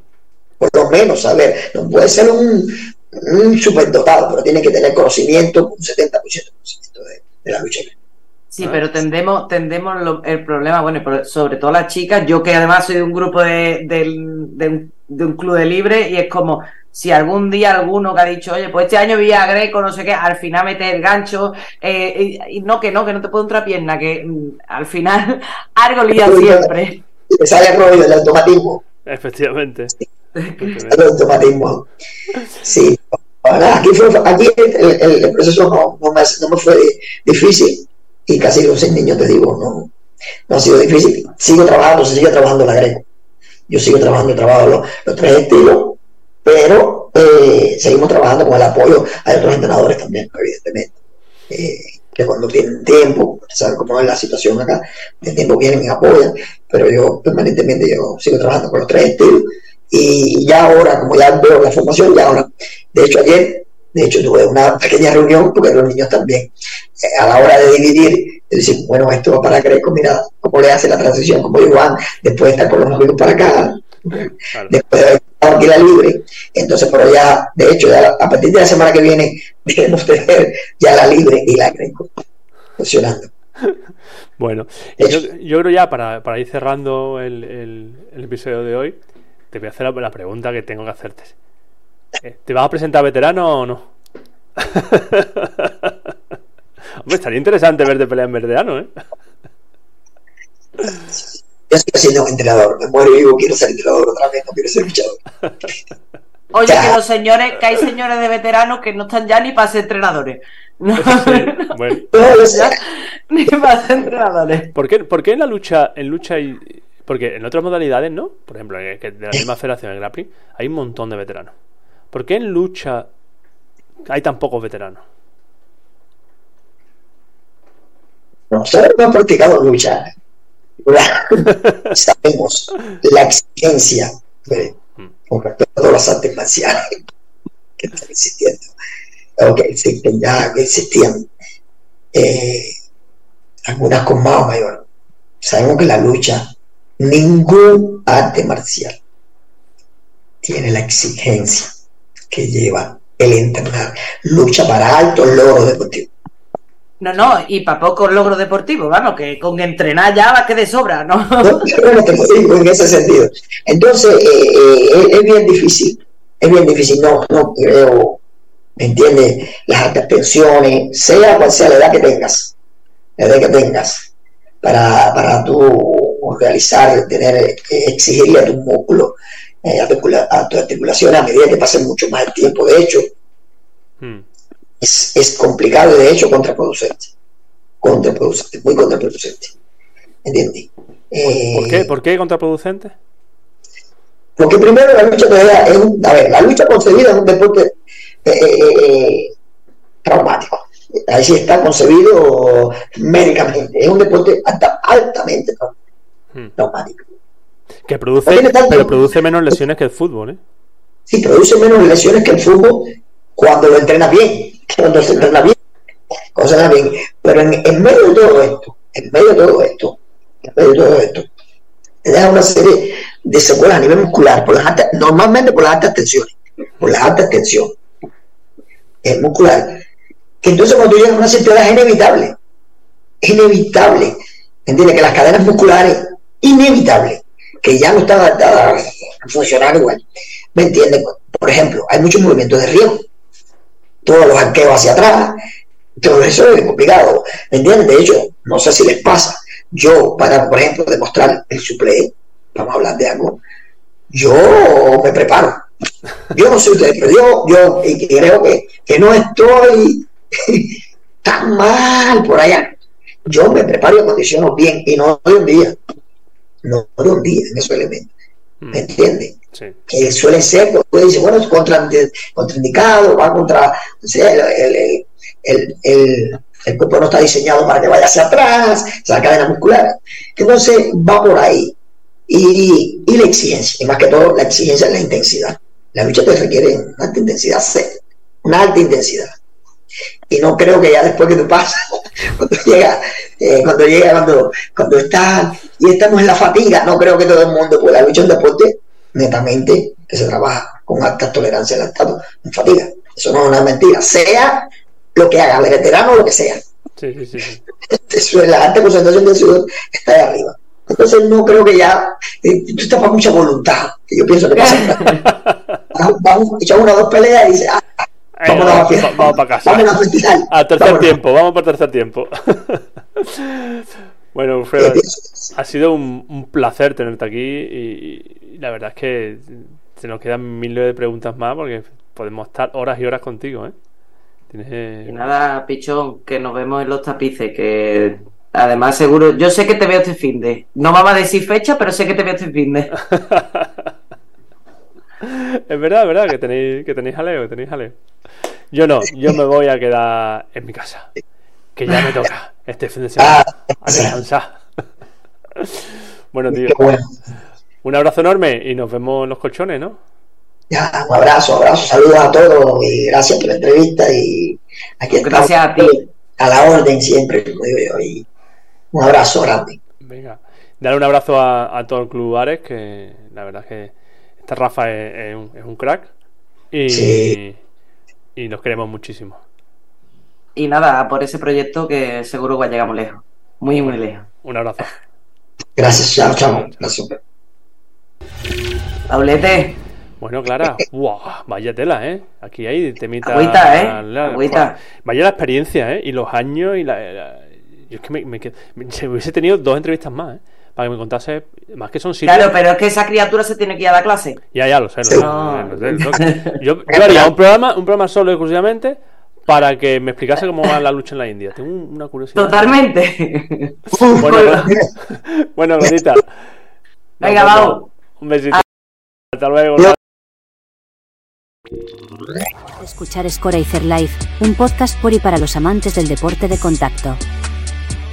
Speaker 4: Por lo menos saber. No puede ser un, un superdotado, pero tiene que tener conocimiento, un 70% de conocimiento de, de la lucha greco.
Speaker 3: Sí, pero tendemos, tendemos el problema, bueno, sobre todo las chicas, yo que además soy de un grupo de, un, club de libre y es como si algún día alguno que ha dicho, oye, pues este año vi a Greco, no sé qué, al final mete el gancho, eh, y, no, que no, que no te puedo entrar pierna, que mm, al final algo lía siempre.
Speaker 4: Le sale el el automatismo.
Speaker 2: Efectivamente.
Speaker 4: el automatismo. Sí. aquí, fue, aquí el, proceso no, no, me, no me fue difícil y casi los seis niños, te digo, no, no ha sido difícil. Sigo trabajando, se sigue trabajando la Greco. Yo sigo trabajando, trabajo los, los tres estilos, pero eh, seguimos trabajando con el apoyo. Hay otros entrenadores también, evidentemente, eh, que cuando tienen tiempo, saben cómo es la situación acá, de tiempo vienen y apoyan, pero yo permanentemente yo sigo trabajando con los tres estilos. Y ya ahora, como ya veo la formación, ya ahora, de hecho ayer de hecho, tuve una pequeña reunión porque los niños también, eh, a la hora de dividir, decir, bueno, esto va para Greco, mira cómo le hace la transición, como Iván, después de estar con los amigos para acá, después de aquí la libre. Entonces, pero ya, de hecho, ya a partir de la semana que viene, debemos tener ya la libre y la Greco funcionando.
Speaker 2: Bueno, yo, yo, creo ya para, para ir cerrando el, el, episodio de hoy, te voy a hacer la pregunta que tengo que hacerte. ¿Te vas a presentar veterano o no? Hombre, estaría interesante verte pelear en veterano, ¿eh?
Speaker 4: Yo estoy siendo un entrenador, me muero digo, quiero ser entrenador otra vez, no quiero ser luchador.
Speaker 3: Oye, que los señores, que hay señores de veteranos que no están ya ni para ser entrenadores. No,
Speaker 2: bueno.
Speaker 3: ni para ser entrenadores.
Speaker 2: ¿Por qué, ¿Por qué en la lucha, en lucha y, porque en otras modalidades, ¿no? Por ejemplo, de la misma federación, el grappling, hay un montón de veteranos. ¿Por qué en lucha hay tan pocos veteranos?
Speaker 4: Nosotros no hemos practicado lucha. Sabemos la exigencia mm. con respecto a las artes marciales que están existiendo. O que existen ya, que existían. Eh, algunas con más o mayor. Sabemos que la lucha, ningún arte marcial tiene la exigencia que lleva el entrenar. Lucha para altos logros deportivos.
Speaker 3: No, no, y para pocos logros deportivos, vamos, que con entrenar ya va que de sobra, ¿no?
Speaker 4: en ese sentido. Entonces, eh, eh, es bien difícil, es bien difícil, no, no creo, ¿me entiendes? Las altas tensiones, sea cual sea la edad que tengas, la edad que tengas, para, para tú realizar, tener, eh, exigirle a tu músculo eh, a, tu, articulación a medida que pase mucho más el tiempo. De hecho, hmm. es, es, complicado y de hecho contraproducente. Contraproducente, muy contraproducente. ¿Entiendes?
Speaker 2: ¿Por, qué? Eh, ¿Por qué contraproducente?
Speaker 4: Porque primero la lucha todavía es un, a ver, la lucha concebida es un deporte eh, traumático. Ahí sí está concebido médicamente. Es un deporte altamente hmm.
Speaker 2: Que produce, pero produce menos lesiones que el fútbol, ¿eh?
Speaker 4: Sí, produce menos lesiones que el fútbol cuando lo entrena bien, cuando se entrena bien, se bien. Pero en, medio de todo esto, en medio de todo esto, en medio de todo esto, te deja una serie de secuelas a nivel muscular, por las normalmente por las altas tensiones, por las altas tensiones es muscular. Que entonces cuando llegas a una cierta edad es inevitable, es inevitable, entiende Que las cadenas musculares, inevitable, que ya no está adaptada a funcionar igual. ¿Me entienden? Por ejemplo, hay muchos movimientos de riesgo. Todos los arqueos hacia atrás, todo eso es complicado. ¿Me entienden? De hecho, no sé si les pasa. Yo, para, por ejemplo, demostrar el suple, vamos a hablar de algo, yo me preparo. Yo no soy ustedes, pero yo, yo creo que, que no estoy tan mal por allá. Yo me preparo y acondiciono bien y no hoy un día no un día en esos elementos. ¿Me mm. entiendes? Que suelen ser, pues dice, bueno, es contraindicado, va contra, el, el, el, el, cuerpo no está diseñado para que vaya hacia atrás, esa cadena muscular. Entonces va por ahí. y, y la exigencia, y más que todo la exigencia es la intensidad. La lucha te requiere una alta intensidad, una alta intensidad. Y no creo que ya después que tú pasas, cuando llega, eh, cuando llega, cuando, cuando está y estamos en la fatiga, no creo que todo el mundo, la lucha un deporte netamente que se trabaja con alta tolerancia al estado, en fatiga. Eso no es una mentira, sea lo que haga, el veterano o lo que sea. Sí, sí, sí. La alta concentración de sudor está ahí arriba. Entonces no creo que ya, eh, tú estás para mucha voluntad, que yo pienso que pasa. vamos, a echar una o dos peleas y dice, ah,
Speaker 2: vamos, a vamos, para casa. Vamos a, a tercer tiempo, vamos para tercer tiempo. bueno, Fred, ha sido un, un, placer tenerte aquí y, la verdad es que se nos quedan miles de preguntas más porque podemos estar horas y horas contigo, ¿eh?
Speaker 3: Tienes... Y nada, Pichón, que nos vemos en los tapices, que Además, seguro, yo sé que te veo este fin de. No vamos a decir fecha, pero sé que te veo este fin de.
Speaker 2: es verdad, es verdad, que tenéis, que tenéis jaleo, que tenéis jaleo. Yo no, yo me voy a quedar en mi casa. Que ya me toca este fin de semana a descansar. bueno, tío. Un abrazo enorme y nos vemos en los colchones, ¿no?
Speaker 4: Ya, un abrazo, abrazo, saludos a todos y gracias por la entrevista y
Speaker 3: aquí Gracias a ti.
Speaker 4: A la orden siempre, como digo yo. Y un abrazo grande.
Speaker 2: Venga, dale un abrazo a, todo el Club Ares, que la verdad es que este Rafa es, un, crack. Y, y nos queremos muchísimo.
Speaker 3: Y nada, por ese proyecto que seguro que llegamos lejos. Muy, muy lejos.
Speaker 2: Un abrazo.
Speaker 4: Gracias, chao, chao. Gracias.
Speaker 3: Paulete.
Speaker 2: Bueno, Clara, vaya tela, ¿eh? Aquí hay temita.
Speaker 3: Agüita, ¿eh? Agüita.
Speaker 2: Vaya la experiencia, ¿eh? Y los años y la, yo es que me, me, hubiese tenido dos entrevistas más, ¿eh? Para que me contase, más que son
Speaker 3: sitios. Claro, pero es que esa criatura se tiene que ir a la clase.
Speaker 2: Ya, ya, lo sé. Lo sé, Yo, yo, haría un programa, un programa solo exclusivamente para que me explicase cómo va la lucha en la India. Tengo una curiosidad.
Speaker 3: Totalmente.
Speaker 2: bueno, bueno, bonita.
Speaker 3: Venga, vamos.
Speaker 2: Un besito. Hasta luego.
Speaker 5: Escuchar Scoraicer Live, un podcast por y para los amantes del deporte de contacto.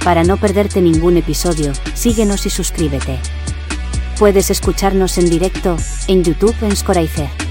Speaker 5: Para no perderte ningún episodio, síguenos y suscríbete. Puedes escucharnos en directo, en YouTube en Scoraicer.